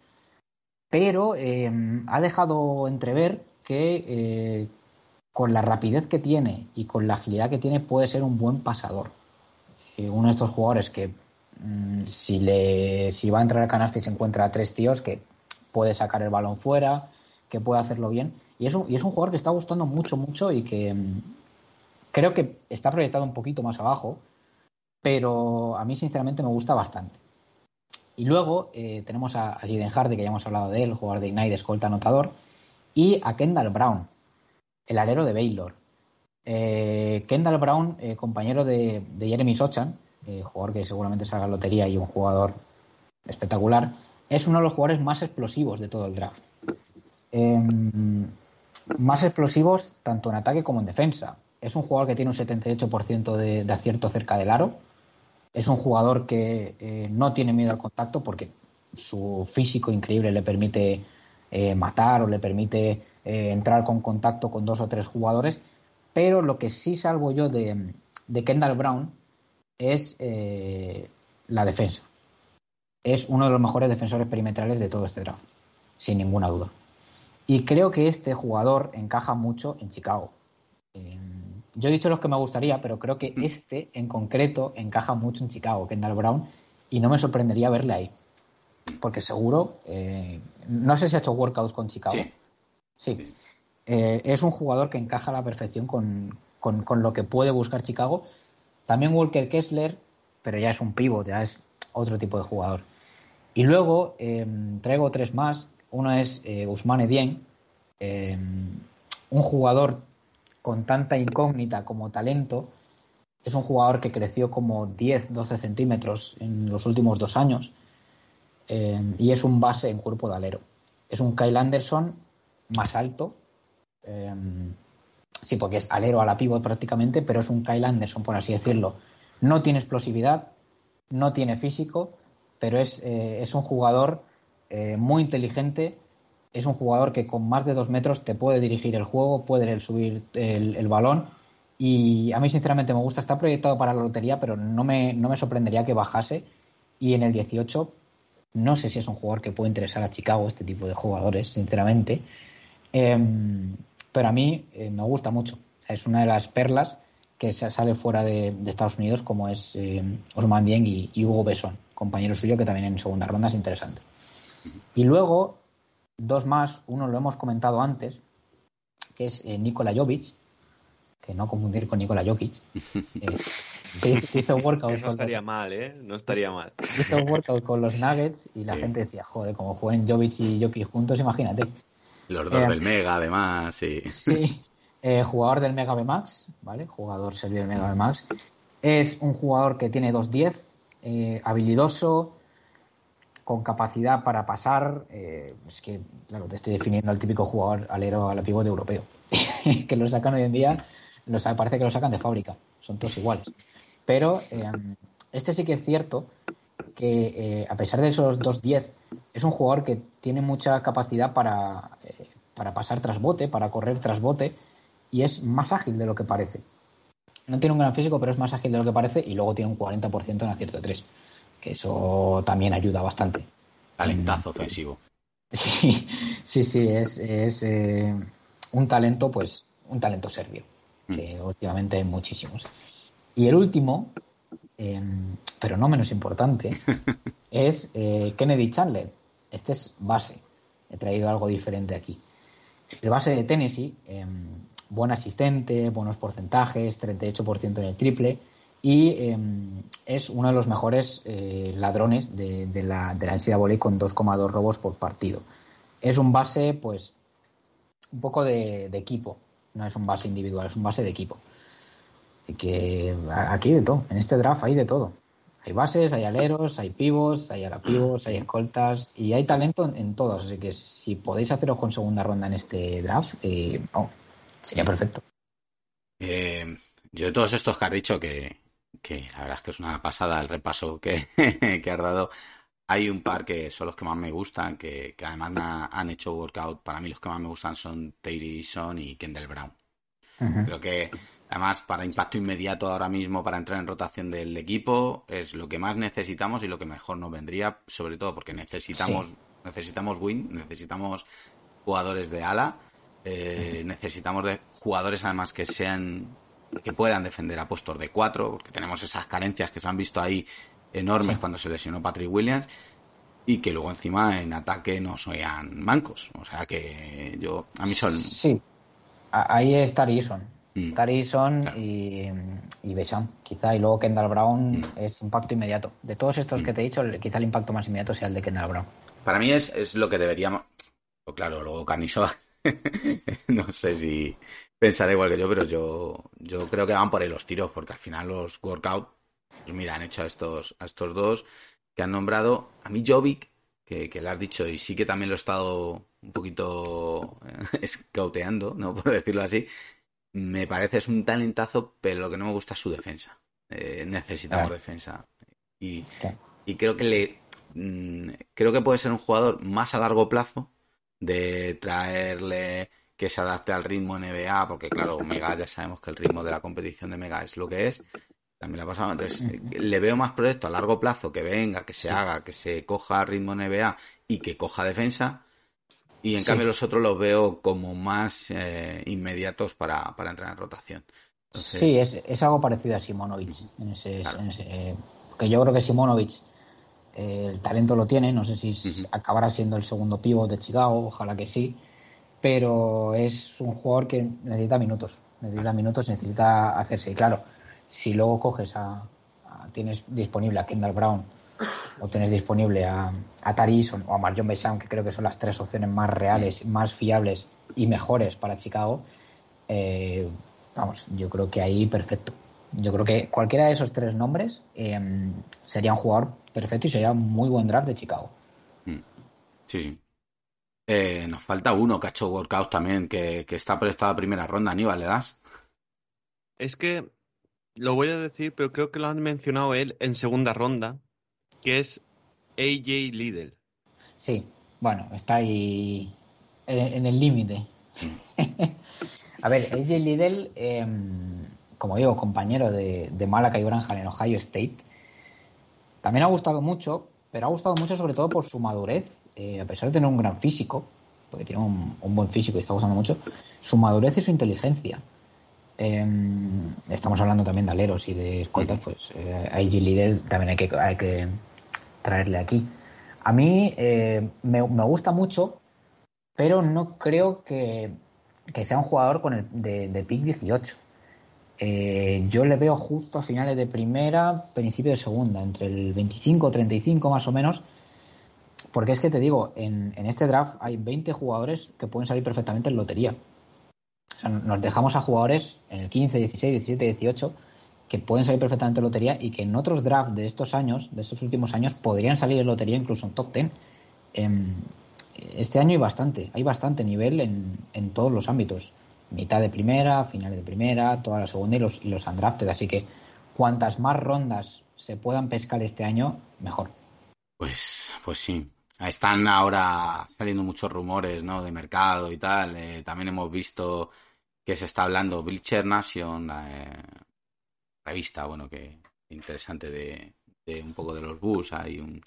pero eh, ha dejado entrever que con la rapidez que tiene y con la agilidad que tiene puede ser un buen pasador. Eh, uno de estos jugadores que mm, si, le, si va a entrar a canasta y se encuentra a tres tíos, que puede sacar el balón fuera, que puede hacerlo bien. Y es un, y es un jugador que está gustando mucho, mucho y que mm, creo que está proyectado un poquito más abajo, pero a mí sinceramente me gusta bastante. Y luego eh, tenemos a, a Hardy, que ya hemos hablado de él, jugador de Ignite, escolta anotador, y a Kendall Brown, el alero de Baylor. Eh, Kendall Brown, eh, compañero de, Jeremy Sochan, eh, jugador que seguramente salga a lotería y un jugador espectacular, es uno de los jugadores más explosivos de todo el draft. Em, más explosivos tanto en ataque como en defensa. Es un jugador que tiene un 78% de, de, acierto cerca del aro. Es un jugador que eh, no tiene miedo al contacto porque su físico increíble le permite eh, matar o le permite eh, entrar con contacto con dos o tres jugadores. Pero lo que sí salvo yo de, de Kendall Brown es eh, la defensa. Es uno de los mejores defensores perimetrales de todo este draft, sin ninguna duda. Y creo que este jugador encaja mucho en Chicago. Yo he dicho los que me gustaría, pero creo que este en concreto encaja mucho en Chicago, Kendall Brown, y no me sorprendería verle ahí. Porque seguro, eh, no sé si ha hecho workouts con Chicago. Sí. sí. Eh, es un jugador que encaja a la perfección con, con, con, lo que puede buscar Chicago. También Walker Kessler, pero ya es un pivot, ya es otro tipo de jugador. Y luego eh, traigo tres más. Uno es eh, Usmane Dien, eh, un jugador con tanta incógnita como talento. Es un jugador que creció como 10, 12 centímetros en los últimos dos años y es un base en cuerpo de alero. Es un Kyle Anderson más alto. Eh, sí, porque es alero a la pivot prácticamente, pero es un Kyle Anderson, por así decirlo. No tiene explosividad, no tiene físico, pero es, eh, es un jugador eh, muy inteligente. Es un jugador que con más de dos metros te puede dirigir el juego, puede subir el, el balón. Y a mí, sinceramente, me gusta. Está proyectado para la lotería, pero no me, no me sorprendería que bajase. Y en el 18 no sé si es un jugador que puede interesar a Chicago, este tipo de jugadores, sinceramente. Eh, pero a mí eh, me gusta mucho. Es una de las perlas que sale fuera de, Estados Unidos, como es eh, Osman Dieng y, y, Hugo Besson, compañero suyo que también en segunda ronda es interesante. Y luego, dos más, uno lo hemos comentado antes, que es eh, Nikola Jovic, que no confundir con Nikola Jokic. Que hizo workout que no estaría los... mal, ¿eh? No estaría mal. Hizo workout con los Nuggets y la sí. gente decía, joder, como jueguen Jovic y Jokic juntos, imagínate. Los dos eh, del Mega, además, sí. Sí, eh, jugador del Mega Max, ¿vale? Jugador serbio del Mega Max. Es un jugador que tiene 2-10, eh, habilidoso, con capacidad para pasar. Eh, es que, claro, te estoy definiendo al típico jugador alero a la pivote europeo. que lo sacan hoy en día, los, parece que lo sacan de fábrica. Son todos iguales. Pero eh, este sí que es cierto que, eh, a pesar de esos 2-10, es un jugador que tiene mucha capacidad para, eh, para pasar tras bote, para correr tras bote, y es más ágil de lo que parece. No tiene un gran físico, pero es más ágil de lo que parece, y luego tiene un 40% en acierto de 3, que eso también ayuda bastante. Talentazo ofensivo. Sí, sí, sí, es, es eh, un talento, pues, un talento serbio, que mm. últimamente hay muchísimos. Y el último, eh, pero no menos importante, es eh, Kennedy Chandler. Este es base. He traído algo diferente aquí. El base de Tennessee, eh, buen asistente, buenos porcentajes, 38% en el triple y eh, es uno de los mejores eh, ladrones de, de, la, de la NCAA con 2,2 robos por partido. Es un base, pues, un poco de, de equipo. No es un base individual, es un base de equipo que aquí de todo, en este draft hay de todo. Hay bases, hay aleros, hay pivos, hay alapivos, hay escoltas y hay talento en, en, todos. Así que si podéis haceros con segunda ronda en este draft, eh, oh, sería perfecto. Eh, yo de todos estos que has dicho, que, que, la verdad es que es una pasada el repaso que, que has dado, hay un par que son los que más me gustan, que, que además na, han hecho workout. Para mí los que más me gustan son Terry Son y Kendall Brown. Uh -huh. Creo que Además, para impacto inmediato ahora mismo, para entrar en rotación del equipo, es lo que más necesitamos y lo que mejor nos vendría, sobre todo porque necesitamos, sí. necesitamos win, necesitamos jugadores de ala, eh, necesitamos de jugadores además que sean que puedan defender a puestos de cuatro, porque tenemos esas carencias que se han visto ahí enormes cuando se lesionó Patrick Williams y que luego encima en ataque no sean mancos. O sea que yo, a mí son... Sí, ahí es Tarison. Mm. Tarison Claro. y, y Besham, quizá, y luego Kendall Brown Mm. es impacto inmediato. De todos estos que te he dicho, quizá el impacto más inmediato sea el de Kendall Brown. Para mí es, es lo que deberíamos... claro, luego Canisoa, no sé si pensará igual que yo, pero yo, yo creo que van por ahí los tiros, porque al final los workout, pues mira, han hecho a estos, a estos dos que han nombrado. A mí Jovic, que, que le has dicho, y sí que también lo he estado un poquito escauteando, ¿no? Por decirlo así, me parece es un talentazo, pero lo que no me gusta es su defensa. Eh, necesitamos Claro. defensa. Y, Claro. y creo que le mm, creo que puede ser un jugador más a largo plazo de traerle que se adapte al ritmo NBA, porque claro, Mega ya sabemos que el ritmo de la competición de Mega es lo que es. También ha pasado. Entonces, eh, le veo más proyecto a largo plazo que venga, que se haga, que se coja ritmo NBA y que coja defensa. Y en Sí. cambio los otros los veo como más eh, inmediatos para, para entrar en rotación. Entonces, Sí, es, es algo parecido a Simonovic. En ese, Claro. en ese- que yo creo que Simonovic eh, el talento lo tiene, no sé si acabará siendo el segundo pívot de Chicago, ojalá que sí, pero es un jugador que necesita minutos, necesita minutos, necesita hacerse. Y claro, si luego coges a, a- tienes disponible a Kendall Brown o tienes disponible a, a Tarison o a Marjon Besham, que creo que son las tres opciones más reales, más fiables y mejores para Chicago, eh, vamos, yo creo que ahí perfecto. Yo creo que cualquiera de esos tres nombres eh, sería un jugador perfecto y sería un muy buen draft de Chicago. Sí, sí. Eh, nos falta uno que ha hecho workout también, que, que está proyectado a primera ronda. Aníbal, ¿le das? Es que lo voy a decir, pero creo que lo han mencionado él en segunda ronda, que es AJ Lidl. Sí, bueno, está ahí en, en el límite. A ver, AJ Liddell, eh, como digo, compañero de, de Malachi Branham en Ohio State, también ha gustado mucho, pero ha gustado mucho sobre todo por su madurez, eh, a pesar de tener un gran físico, porque tiene un, un buen físico y está gustando mucho, su madurez y su inteligencia. Eh, estamos hablando también de aleros y de escoltas, pues eh, a AJ Liddell también hay que, hay que traerle aquí. A mí eh, me, me gusta mucho, pero no creo que, que sea un jugador con el, de, de pick 18. Eh, yo le veo justo a finales de primera, principio de segunda, entre el 25 35 más o menos. Porque es que te digo, en, en este draft hay 20 jugadores que pueden salir perfectamente en lotería. Nos dejamos a jugadores en el 15, 16, 17, 18 que pueden salir perfectamente en lotería y que en otros drafts de estos años, de estos últimos años, podrían salir en lotería incluso en top 10. Em, este año hay bastante, hay bastante nivel en, en todos los ámbitos. Mitad de primera, finales de primera, toda la segunda y los, y los undrafted. Así que cuantas más rondas se puedan pescar este año, mejor. Pues, pues sí. Están ahora saliendo muchos rumores, ¿no? De mercado y tal. Eh, también hemos visto que se está hablando Bleacher Nation, la eh, revista, bueno, que interesante de, de un poco de los Bulls. Hay un,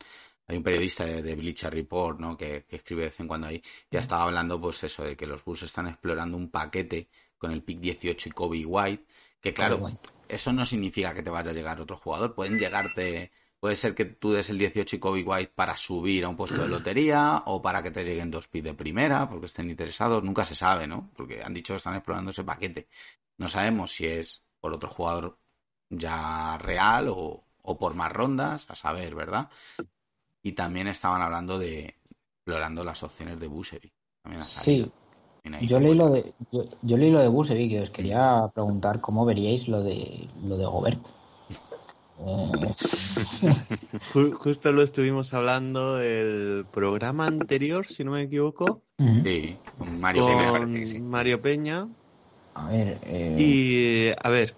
hay un periodista de, de Bleacher Report, ¿no? Que, que escribe de vez en cuando ahí. Ya estaba hablando, pues eso, de que los Bulls están explorando un paquete con el pick 18 y Kobe White. Que claro, Kobe White. eso no significa que te vaya a llegar otro jugador. Pueden llegarte Puede ser que tú des el 18 y Kobe White para subir a un puesto de lotería o para que te lleguen dos pits de primera porque estén interesados. Nunca se sabe, ¿no? Porque han dicho que están explorando ese paquete. No sabemos si es por otro jugador ya real o, o por más rondas, a saber, ¿verdad? Y también estaban hablando de explorando las opciones de Busevic. Sí, yo leí, lo de, yo, yo leí lo de Busevic y os quería preguntar cómo veríais lo de, lo de Gobert. Ju- Justo lo estuvimos hablando el programa anterior, si no me equivoco, ujú. Sí, con Mario me Peña. parece que sí. con Mario Peña. A ver, eh, Y, a ver,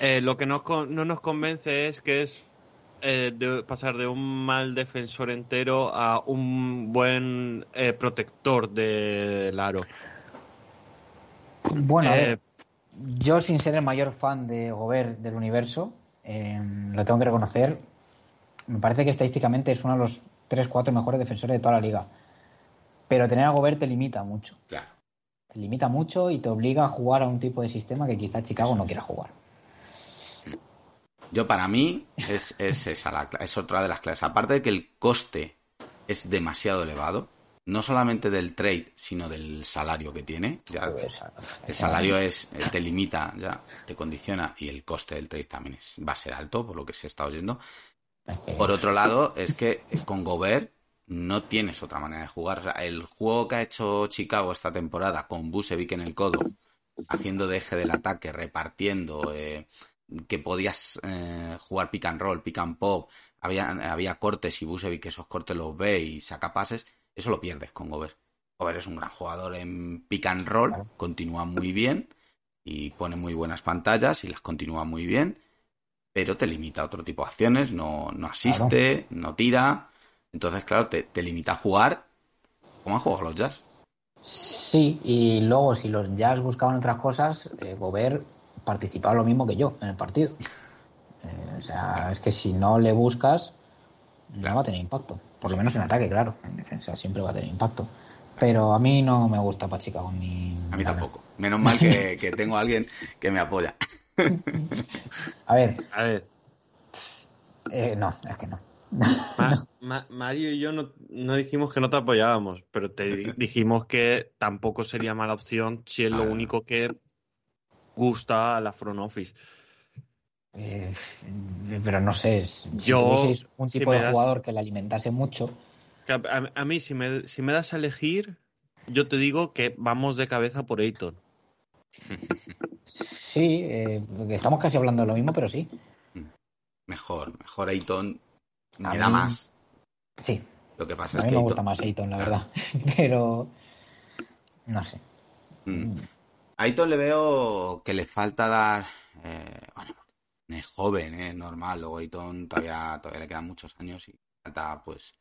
eh, lo que no, con- no nos convence es que es eh, de pasar de un mal defensor entero a un buen eh, protector del aro. bueno, Eh, yo sin ser el mayor fan de Gobert del universo, eh, lo tengo que reconocer, me parece que estadísticamente es uno de los 3-4 mejores defensores de toda la liga. Pero tener a Gobert te limita mucho. Claro. Te limita mucho y te obliga a jugar a un tipo de sistema que quizá Chicago no quiera jugar. Yo para mí es, es esa, la, es otra de las claves. Aparte de que el coste es demasiado elevado, no solamente del trade, sino del salario que tiene. Ya, el salario es eh, te limita, ya te condiciona y el coste del trade también es, va a ser alto, por lo que se está oyendo. Por otro lado, es que con Gobert no tienes otra manera de jugar. O sea, el juego que ha hecho Chicago esta temporada con Busevic en el codo, haciendo de eje del ataque, repartiendo, eh, que podías eh, jugar pick and roll, pick and pop, había, había cortes y Busevic esos cortes los ve y saca pases, eso lo pierdes con Gobert. Gobert es un gran jugador en pick and roll, continúa muy bien y pone muy buenas pantallas y las continúa muy bien, pero te limita a otro tipo de acciones, no, no asiste, no tira. Entonces, claro, te, limita a jugar como han jugado los Jazz. Sí, y luego si los Jazz buscaban otras cosas, eh, Gobert participaba lo mismo que yo en el partido. Eh, o sea, es que si no le buscas, no va a tener impacto. Por lo menos en ataque, claro. En defensa siempre va a tener impacto. Pero a mí no me gusta para Chicago ni. A mí tampoco. Menos mal que, tengo a alguien que me apoya. a ver. A ver. Eh, no, es que no. Mario y yo no, dijimos que no te apoyábamos, pero te dijimos que tampoco sería mala opción si es lo único que gusta a la front office. Eh, pero no sé, si yo, un tipo de jugador que le alimentase mucho. A, mí, si me, si me das a elegir, yo te digo que vamos de cabeza por Ayton. Sí, eh, estamos casi hablando de lo mismo, pero sí. Mejor, mejor Ayton me da más. Sí. Lo que pasa a mí me gusta más Ayton, la verdad. Pero. No sé. Mm. A Ayton le veo que le falta dar. Eh, bueno, es joven, es normal. Luego Ayton todavía, todavía le quedan muchos años y falta, pues.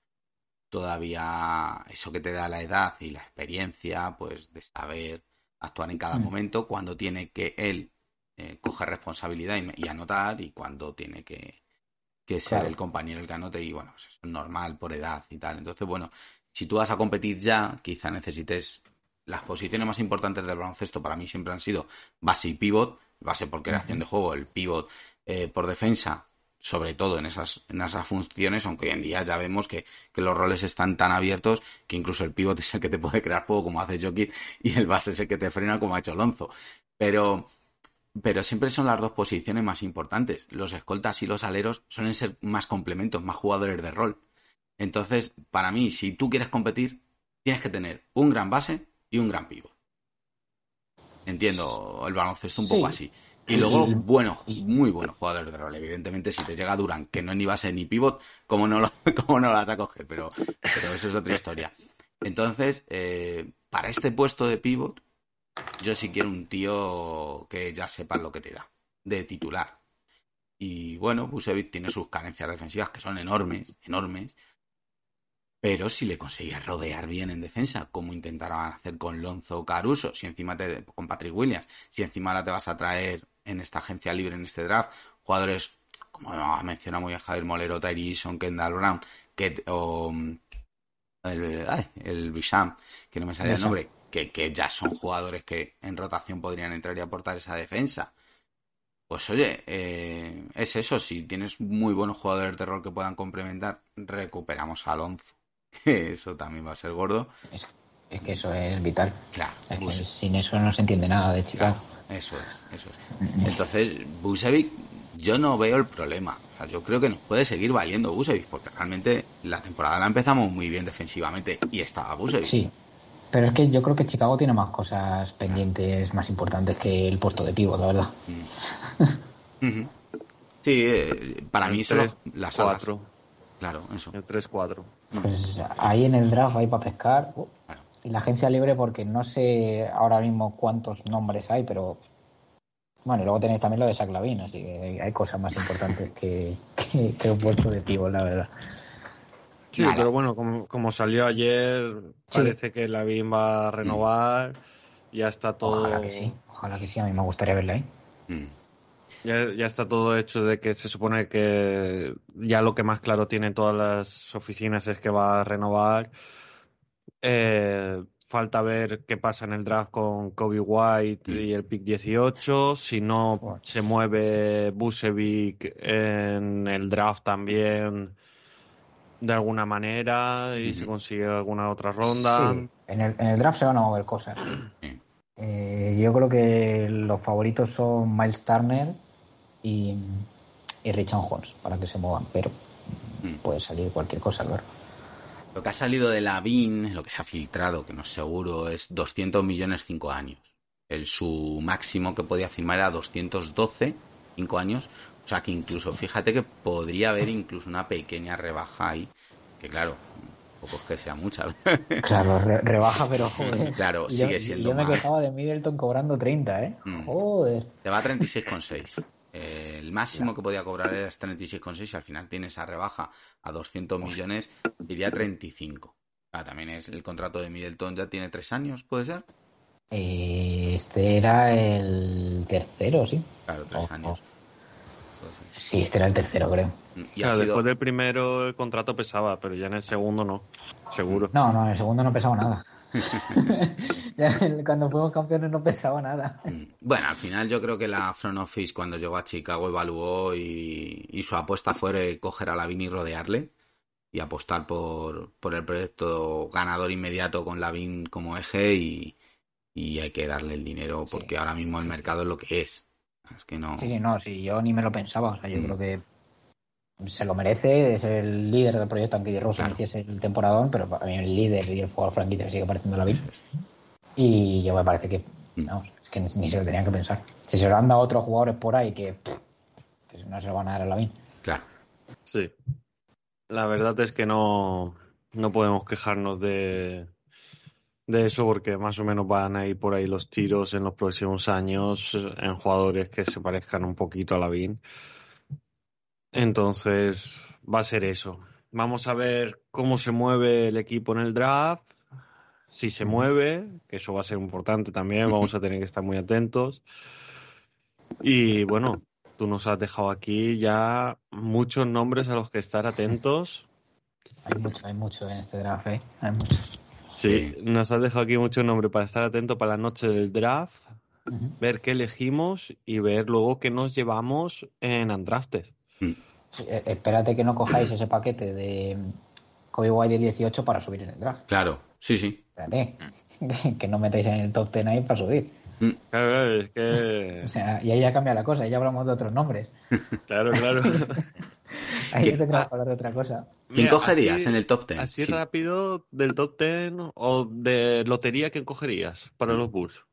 Todavía eso que te da la edad y la experiencia, pues de saber actuar en cada momento, cuando tiene que él eh, coger responsabilidad y, anotar y cuando tiene que, que ser el compañero el canote y bueno, pues es normal por edad y tal. Entonces, bueno, si tú vas a competir ya, quizá necesites las posiciones más importantes del baloncesto para mí siempre han sido base y pivot, base por creación de juego, el pivot eh, por defensa, sobre todo en esas, en esas funciones, aunque hoy en día ya vemos que, que, los roles están tan abiertos que incluso el pivot es el que te puede crear juego como hace Jokic y el base es el que te frena como ha hecho Alonso. Pero pero siempre son las dos posiciones más importantes. Los escoltas y los aleros suelen ser más complementos, más jugadores de rol. Entonces, para mí, si tú quieres competir, tienes que tener un gran base y un gran pivot. Entiendo el baloncesto un poco así. Y luego, bueno, muy buenos jugadores de rol. Evidentemente, si te llega Durán, que no es ni base ni pivot, ¿cómo no lo, cómo no lo vas a coger? Pero, pero eso es otra historia. Entonces, eh, para este puesto de pivot, yo sí quiero un tío que ya sepa lo que te da, de titular. Y bueno, Busevic tiene sus carencias defensivas que son enormes, enormes. Pero si le consigues rodear bien en defensa, como intentaron hacer con Lonzo Caruso, si encima te, con Patrick Williams, si encima ahora te vas a traer en esta agencia libre, en este draft, jugadores, como ha mencionado muy bien Javier Molero, Tyrison, Kendall Brown, que, o el, ay, el Bisham, que no me sale el nombre, que, ya son jugadores que en rotación podrían entrar y aportar esa defensa. Pues oye, eh, es eso, si tienes muy buenos jugadores de rol que puedan complementar, recuperamos a Alonso. eso también va a ser gordo. Es, que eso es vital. Claro. sin eso no se entiende nada de Chicago. Eso es, eso es. Entonces, Busevic, yo no veo el problema. O sea, yo creo que nos puede seguir valiendo Busevic, porque realmente la temporada la empezamos muy bien defensivamente y estaba Busevic. Sí, pero es que yo creo que Chicago tiene más cosas pendientes más importantes que el puesto de pívot, la verdad. Mm. Sí, eh, para mí son las cuatro. Claro, eso. El 3-4. Pues ahí en el draft hay para pescar. Y la agencia libre, porque no sé ahora mismo cuántos nombres hay, pero. Bueno, y luego tenéis también lo de Saclavin, así que hay cosas más importantes que, que, que un puesto de pívot, la verdad. Sí, pero bueno, como, salió ayer, parece que la BIM va a renovar. Ya está todo. Ojalá que sí, ojalá que sí, a mí me gustaría verla ahí. Mm. Ya, está todo hecho de que se supone que ya lo que más claro tienen todas las oficinas es que va a renovar. Eh, falta ver qué pasa en el draft con Kobe White y el pick 18. Si no se mueve Busevic en el draft también de alguna manera y se consigue alguna otra ronda. Sí, en el, en el draft se van a mover cosas. Eh, yo creo que los favoritos son Miles Turner y, y Richard Holmes para que se muevan, pero Mm. puede salir cualquier cosa, claro. Lo que ha salido de la BIN, lo que se ha filtrado, que no es seguro, es 200 millones 5 años. El, su máximo que podía firmar era 212, 5 años. O sea que incluso, fíjate que podría haber incluso una pequeña rebaja ahí. Que claro, tampoco es que sea mucha. Claro, re- rebaja, pero joder. Claro, yo- sigue siendo Yo me más. quejaba de Middleton cobrando 30, ¿eh? Mm. Joder. Te va a 36,6. Eh, el máximo que podía cobrar era 36,6 y al final tiene esa rebaja a 200 millones, diría 35. Ah, también es el contrato de Middleton ya tiene tres años, ¿puede ser? Eh, este era el tercero, sí. Claro, tres Oh, años. Ser. Sí, este era el tercero, creo. Y ha Claro, sido- después del primero el contrato pesaba, pero ya en el segundo no, seguro. No, no, en el segundo no pesaba nada. Cuando fuimos campeones no pesaba nada. Mm. Bueno, al final yo creo que la front office cuando llegó a Chicago evaluó y, y su apuesta fue coger a Lavin y rodearle y apostar por, por el proyecto ganador inmediato con Lavin como eje y, y hay que darle el dinero porque ahora mismo el mercado es lo que es. Es que no. Sí, sí, no, sí, yo ni me lo pensaba. O sea, yo Mm. creo que se lo merece, es el líder del proyecto, aunque Rosa Claro. hiciese el temporadón, pero para mí el líder y el jugador franquicia sigue pareciendo la vida. Y yo me parece que, Mm. vamos, es que ni, se lo tenían que pensar. Si se lo han dado a otros jugadores por ahí que, pff, no se lo van a dar a la Claro. Sí. La verdad es que no, no podemos quejarnos de, de eso porque más o menos van a ir por ahí los tiros en los próximos años en jugadores que se parezcan un poquito a la BIN. Entonces va a ser eso. Vamos a ver cómo se mueve el equipo en el draft. Si se mueve, que eso va a ser importante también, vamos a tener que estar muy atentos. Y bueno, tú nos has dejado aquí ya muchos nombres a los que estar atentos. Hay mucho, hay mucho en este draft, ¿eh? Hay mucho. Sí, nos has dejado aquí muchos nombres para estar atentos para la noche del draft, ver qué elegimos y ver luego qué nos llevamos en Undrafted. Eh, espérate que no cojáis ese paquete de Kobe White de 18 para subir en el draft. Claro. Sí, sí. Espérate, que no metáis en el top 10 ahí para subir. Mm. Claro, es que... O sea, y ahí ya cambia la cosa, ya hablamos de otros nombres. Claro, claro. Ahí ¿Qué- ya tendremos que hablar de otra cosa. ¿Quién Mira, cogerías así- en el top 10? Así Sí. rápido, del top 10 o de lotería, ¿quién cogerías para los Bulls?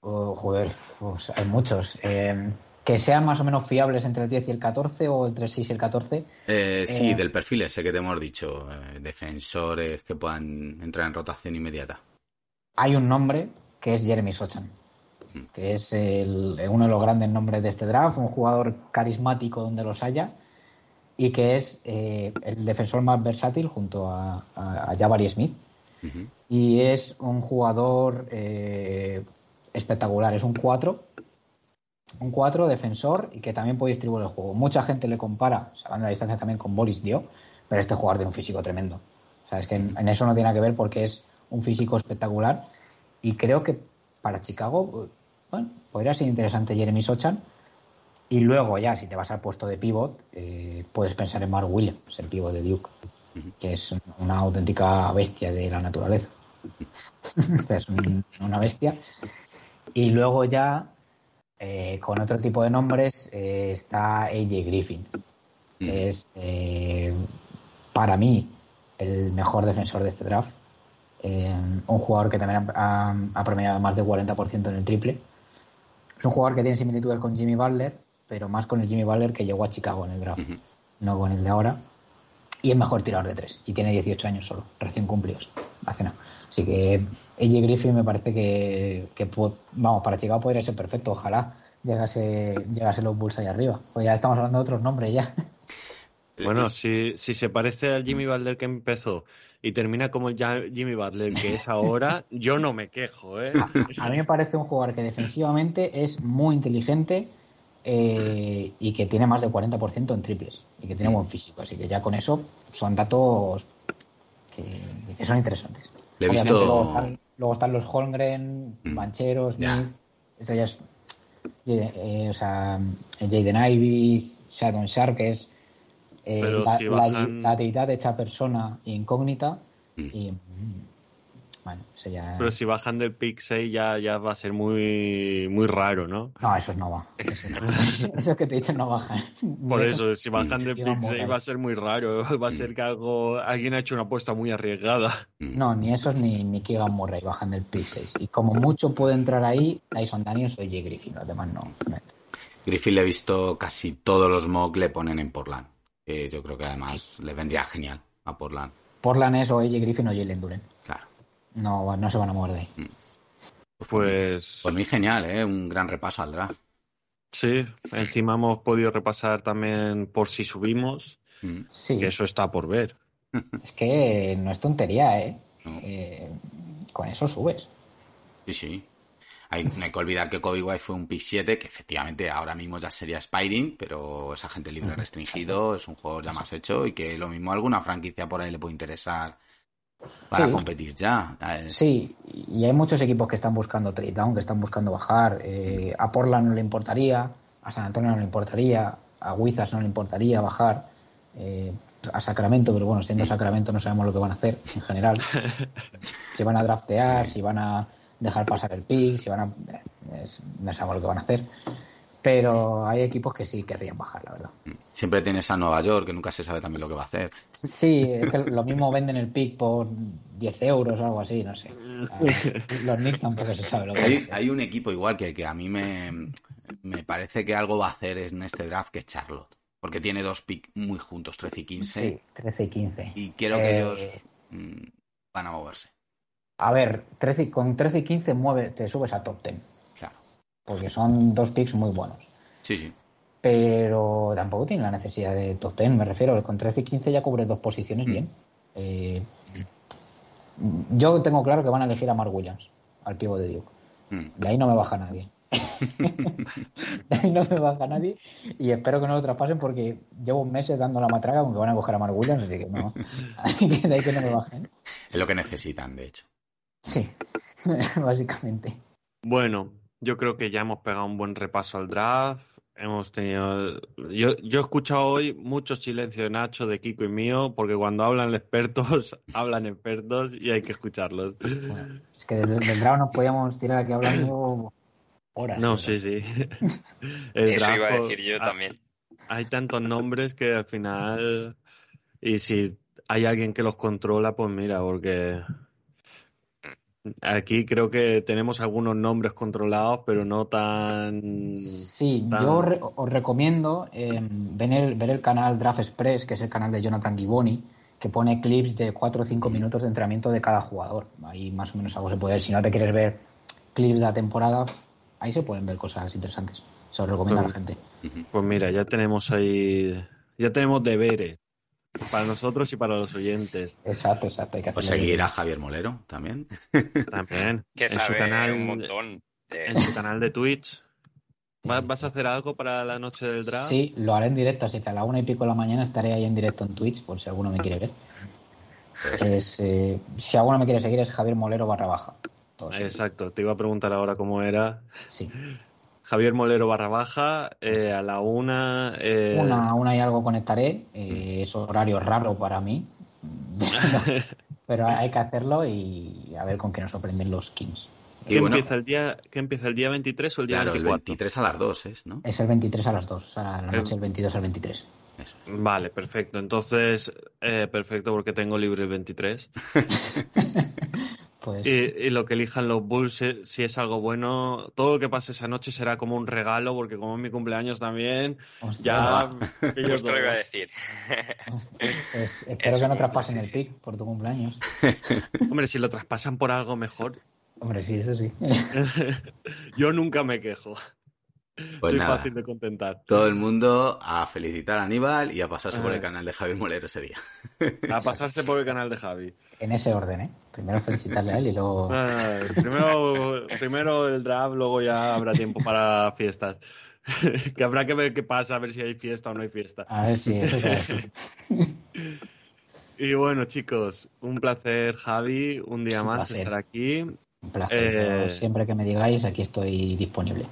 Oh, joder, pues hay muchos. Eh, que sean más o menos fiables entre el 10 y el 14 o entre el 6 y el 14. Eh, sí, Eh, del perfil ese que te hemos dicho. eh, defensores que puedan entrar en rotación inmediata. Hay un nombre que es Jeremy Sochan, que es el- uno de los grandes nombres de este draft, un jugador carismático donde los haya y que es el defensor más versátil junto a, a, a Jabari Smith. Y es un jugador espectacular, es un 4, un 4 defensor y que también puede distribuir el juego. Mucha gente le compara, sacando la distancia también con Boris Dio, pero este jugador tiene un físico tremendo. O sea, es que en, en eso no tiene nada que ver porque es un físico espectacular y creo que para Chicago, bueno, podría ser interesante Jeremy Sochan. Y luego ya, si te vas al puesto de pivot, eh, puedes pensar en Mark Williams, el pivot de Duke, que es una auténtica bestia de la naturaleza. es un- una bestia. Y luego ya, eh, con otro tipo de nombres, eh, está AJ Griffin, que es eh, para mí el mejor defensor de este draft. Eh, un jugador que también ha, ha- promediado más del 40% en el triple. Es un jugador que tiene similitudes con Jimmy Butler, pero más con el Jimmy Butler que llegó a Chicago en el draft, no con el de ahora. Y es mejor tirador de tres. Y tiene 18 años solo, recién cumplidos. Hace nada. Así que AJ Griffin me parece que, vamos, para Chicago podría ser perfecto. Ojalá llegase, llegase los Bulls ahí arriba. Pues ya estamos hablando de otros nombres ya. Bueno, si, si se parece al Jimmy Butler que empezó y termina como el Jimmy Butler que es ahora, yo no me quejo, ¿eh? A mí me parece un jugador que defensivamente es muy inteligente eh, y que tiene más del 40% en triples y que tiene buen físico. Así que ya con eso son datos que, que son interesantes. Le he Obviamente, visto. luego, están, luego están los Holmgren, Mm. Mancheros, Ya. Smith. Eso ya es. eh, o sea, Jaden Ivis, Shadon Sharp, que es eh, la, si la- bajan- la deidad hecha persona incógnita. Mm. Y. mm, Bueno, eso ya. Pero si bajan del pick 6 ya, ya va a ser muy, muy raro, ¿no? No, eso no va. Eso, eso que te he dicho no baja. Por Ni eso, si bajan del pick muy 6 raro. va a ser muy raro. Va a ser que algo, alguien ha hecho una apuesta muy arriesgada. No, ni esos ni, ni Keegan Murray bajan del pick 6. Y como mucho puede entrar ahí Tyson Daniels o J. Griffin, los demás no. Griffin le he visto casi todos los mock le ponen en Portland. Que yo creo que además le vendría genial a Portland. Portland es o AJ Griffin o Jalen Duren. Claro. No, no se van a mover de ahí. Pues Por mí genial, ¿eh? Un gran repaso al draft. sí, encima hemos podido repasar también por si subimos, Mm. Sí, que eso está por ver. es que no es tontería, ¿eh? No. Eh, Con eso subes. Sí, sí. Hay, no hay que olvidar que Kobe White fue un pick 7, que efectivamente ahora mismo ya sería Spiring, pero es agente libre restringido, es un juego ya más hecho y que lo mismo a alguna franquicia por ahí le puede interesar para Sí. competir ya. Sí, y hay muchos equipos que están buscando trade down, que están buscando bajar. Eh, a Portland no le importaría, a San Antonio no le importaría, a Wizards no le importaría bajar, eh, a Sacramento, pero bueno, siendo Sacramento no sabemos lo que van a hacer en general. si van a draftear, si van a dejar pasar el pick, si van a... no sabemos lo que van a hacer. Pero hay equipos que sí querrían bajar, la verdad. Siempre tienes a Nueva York, que nunca se sabe también lo que va a hacer. Sí, es que lo mismo venden el pick por 10 euros o algo así, no sé. Los Knicks tampoco se sabe lo que Hay, hacen. hay un equipo igual que, que a mí me, me parece que algo va a hacer en este draft que es Charlotte. Porque tiene dos picks muy juntos, 13 y 15. Sí, 13 y 15. Y quiero que Eh, ellos mm, van a moverse. A ver, 13, y- con 13 y 15 mueve, te subes a top 10, Claro. Porque son dos picks muy buenos. Sí, sí. Pero tampoco tiene la necesidad de top 10, me refiero. Con 13 y 15 ya cubres dos posiciones Mm. bien. Eh, yo tengo claro que van a elegir a Mark Williams, al pivo de Duke. Mm. De ahí no me baja nadie. de ahí no me baja nadie. Y espero que no lo traspasen porque llevo meses dando la matraca con que van a coger a Mark Williams, así que no. de ahí que no me bajen. Es lo que necesitan, de hecho. Sí, básicamente. Bueno, yo creo que ya hemos pegado un buen repaso al draft. Hemos tenido. Yo, yo he escuchado hoy mucho silencio de Nacho, de Kiko y mío, porque cuando hablan expertos, hablan expertos y hay que escucharlos. Bueno, es que del, del draft nos podíamos tirar aquí hablando horas. No, sí, sí. El Eso iba a decir yo también. Hay tantos nombres que al final. Y si hay alguien que los controla, pues mira, porque. Aquí creo que tenemos algunos nombres controlados, pero no tan. Sí, tan- yo re- os recomiendo eh, ver, el, ver el canal Draft Express, que es el canal de Jonathan Giboni, que pone clips de 4 o 5 minutos de entrenamiento de cada jugador. Ahí más o menos algo se puede ver. Si no te quieres ver clips de la temporada, ahí se pueden ver cosas interesantes. Se os recomiendo a la gente. Pues mira, ya tenemos ahí. Ya tenemos deberes. Para nosotros y para los oyentes. Exacto, exacto. Hay que Pues hacerlo seguir a Javier Molero también. También. Que en su canal. un montón. de- En su canal de Twitch. ¿Va- ¿Vas a hacer algo para la noche del draft? Sí, lo haré en directo, así que a la una y pico de la mañana estaré ahí en directo en Twitch, por si alguno me quiere ver. Es, eh, si alguno me quiere seguir es Javier Molero barra baja. Todo. Exacto, te iba a preguntar ahora cómo era. Sí. Javier Molero barra baja, eh, a la una. eh, Una, una y algo conectaré. eh, es horario raro para mí. Pero hay que hacerlo y a ver con qué nos sorprenden los Kings. ¿Qué, bueno, empieza el día, ¿Qué empieza el día 23 o el día claro, el 24? 23 a las 2 es, ¿no? Es el 23 a las 2, o sea, la noche del 22 al 23. Eso es. Vale, perfecto. Entonces, eh, perfecto porque tengo libre el 23. Pues Y, y lo que elijan los Bulls, eh, si es algo bueno, todo lo que pase esa noche será como un regalo, porque como es mi cumpleaños también, hostia, ya... pillo Justo lo iba a decir. pues espero Eso, que no traspasen sí, el sí. pick por tu cumpleaños. Hombre, si lo traspasan por algo mejor, Hombre, sí, eso sí. yo nunca me quejo. Pues Soy nada, fácil de contentar. todo el mundo a felicitar a Aníbal y a pasarse por el Ah. canal de Javier Molero ese día. A pasarse por el canal de Javi. En ese orden, ¿eh? Primero felicitarle a él y luego... Ah, primero, primero el draft, luego ya habrá tiempo para fiestas. que habrá que ver qué pasa, a ver si hay fiesta o no hay fiesta. A ver si eso. Y bueno, chicos, un placer, Javi, un día Un más placer. estar aquí. Un placer. Eh, siempre que me digáis, aquí estoy disponible.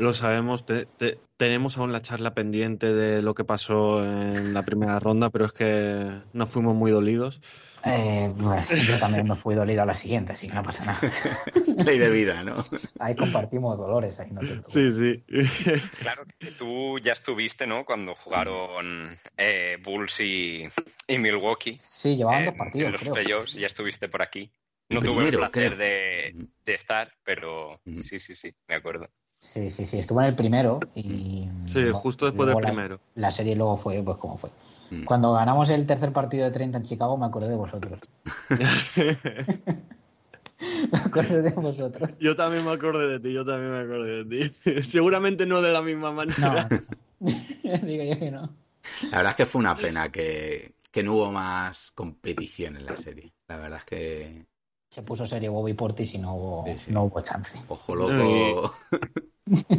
Lo sabemos, te- te- tenemos aún la charla pendiente de lo que pasó en la primera ronda, pero es que nos fuimos muy dolidos. Eh, bueno, yo también me fui dolido a la siguiente, así que no pasa nada. Ley de vida, ¿no? Ahí compartimos dolores, ahí no te. Sí, sí. Claro que tú ya estuviste, ¿no? Cuando jugaron eh, Bulls y, y Milwaukee. Sí, llevaban dos partidos, en los creo. playoffs, ya estuviste por aquí. No tuve el placer de, de estar, pero sí, sí, sí, me acuerdo. Sí, sí, sí, estuvo en el primero y... Sí, luego- justo después del la- primero. La serie luego fue pues como fue. Mm. Cuando ganamos el tercer partido de 30 en Chicago me acordé de vosotros. Me acordé de vosotros. Yo también me acordé de ti, yo también me acordé de ti. Seguramente no de la misma No, manera. digo yo que no. La verdad es que fue una pena que, que no hubo más competición en la serie. La verdad es que Se puso serio Bobby Portis y no hubo, Sí, sí. no hubo chance. ojo loco,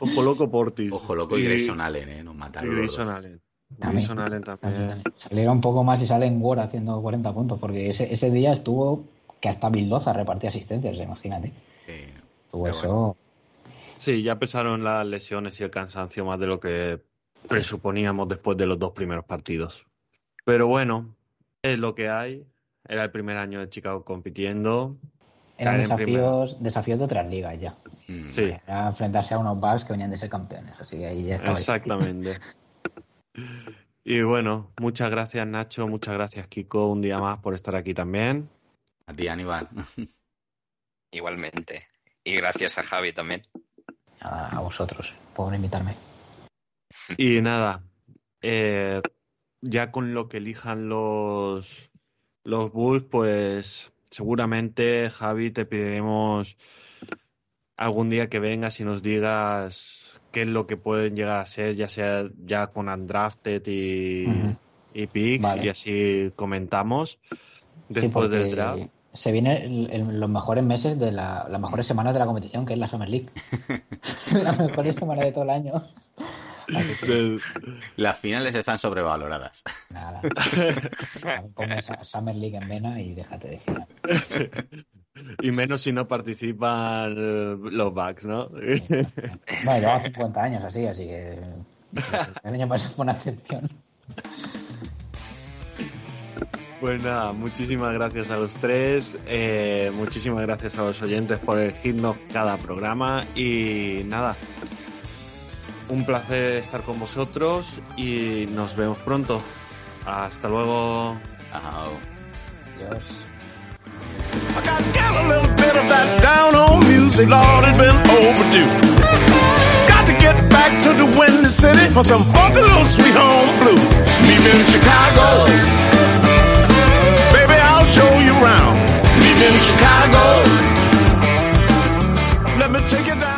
Ojo loco Portis. ojo loco y Grayson Allen, ¿eh? Nos y mataron. los Grayson. Allen. También. Grayson Allen también. Saliera un poco más y sale en War haciendo 40 puntos, porque ese, ese día estuvo que hasta Bildoza repartía asistencias, imagínate. Sí. Tuvo Pero eso. Sí, ya pesaron las lesiones y el cansancio más de lo que presuponíamos después de los dos primeros partidos. Pero bueno, es lo que hay. Era el primer año de Chicago compitiendo. Eran en desafíos, desafíos de otras ligas ya. Mm, Sí, Era enfrentarse a unos Bucks que venían de ser campeones, así que ahí ya estaba. exactamente. Y bueno, muchas gracias Nacho, muchas gracias Kiko un día más por estar aquí también. A ti, Aníbal. Igualmente. Y gracias a Javi también. Nada, a vosotros por invitarme. Y nada, eh, ya con lo que elijan los, los Bulls, pues seguramente, Javi, te pediremos algún día que vengas y nos digas qué es lo que pueden llegar a ser, ya sea ya con Undrafted y, Ujú. y picks, Vale. y así comentamos Sí, después del porque draft. se vienen los mejores meses de la, las mejores semanas de la competición, que es la Summer League. las mejores semanas de todo el año. Que, Las finales están sobrevaloradas. nada. Ponme Sa- Summer League en vena y déjate de final. y menos si no participan eh, los Bucks, ¿no? Bueno, llevaba 50 años así, así que el año pasado fue una excepción. Pues nada, muchísimas gracias a los tres, eh, muchísimas gracias a los oyentes por elegirnos cada programa y nada, un placer estar con vosotros y nos vemos pronto. Hasta luego. Au. Dios. I got, got a little bit of that down on music, Lord, it's been overdue. Got to get back to the Windy City for some funky little sweet home blues. Meet me in Chicago. Baby, I'll show you around. Meet me in Chicago. Let me take you downtown.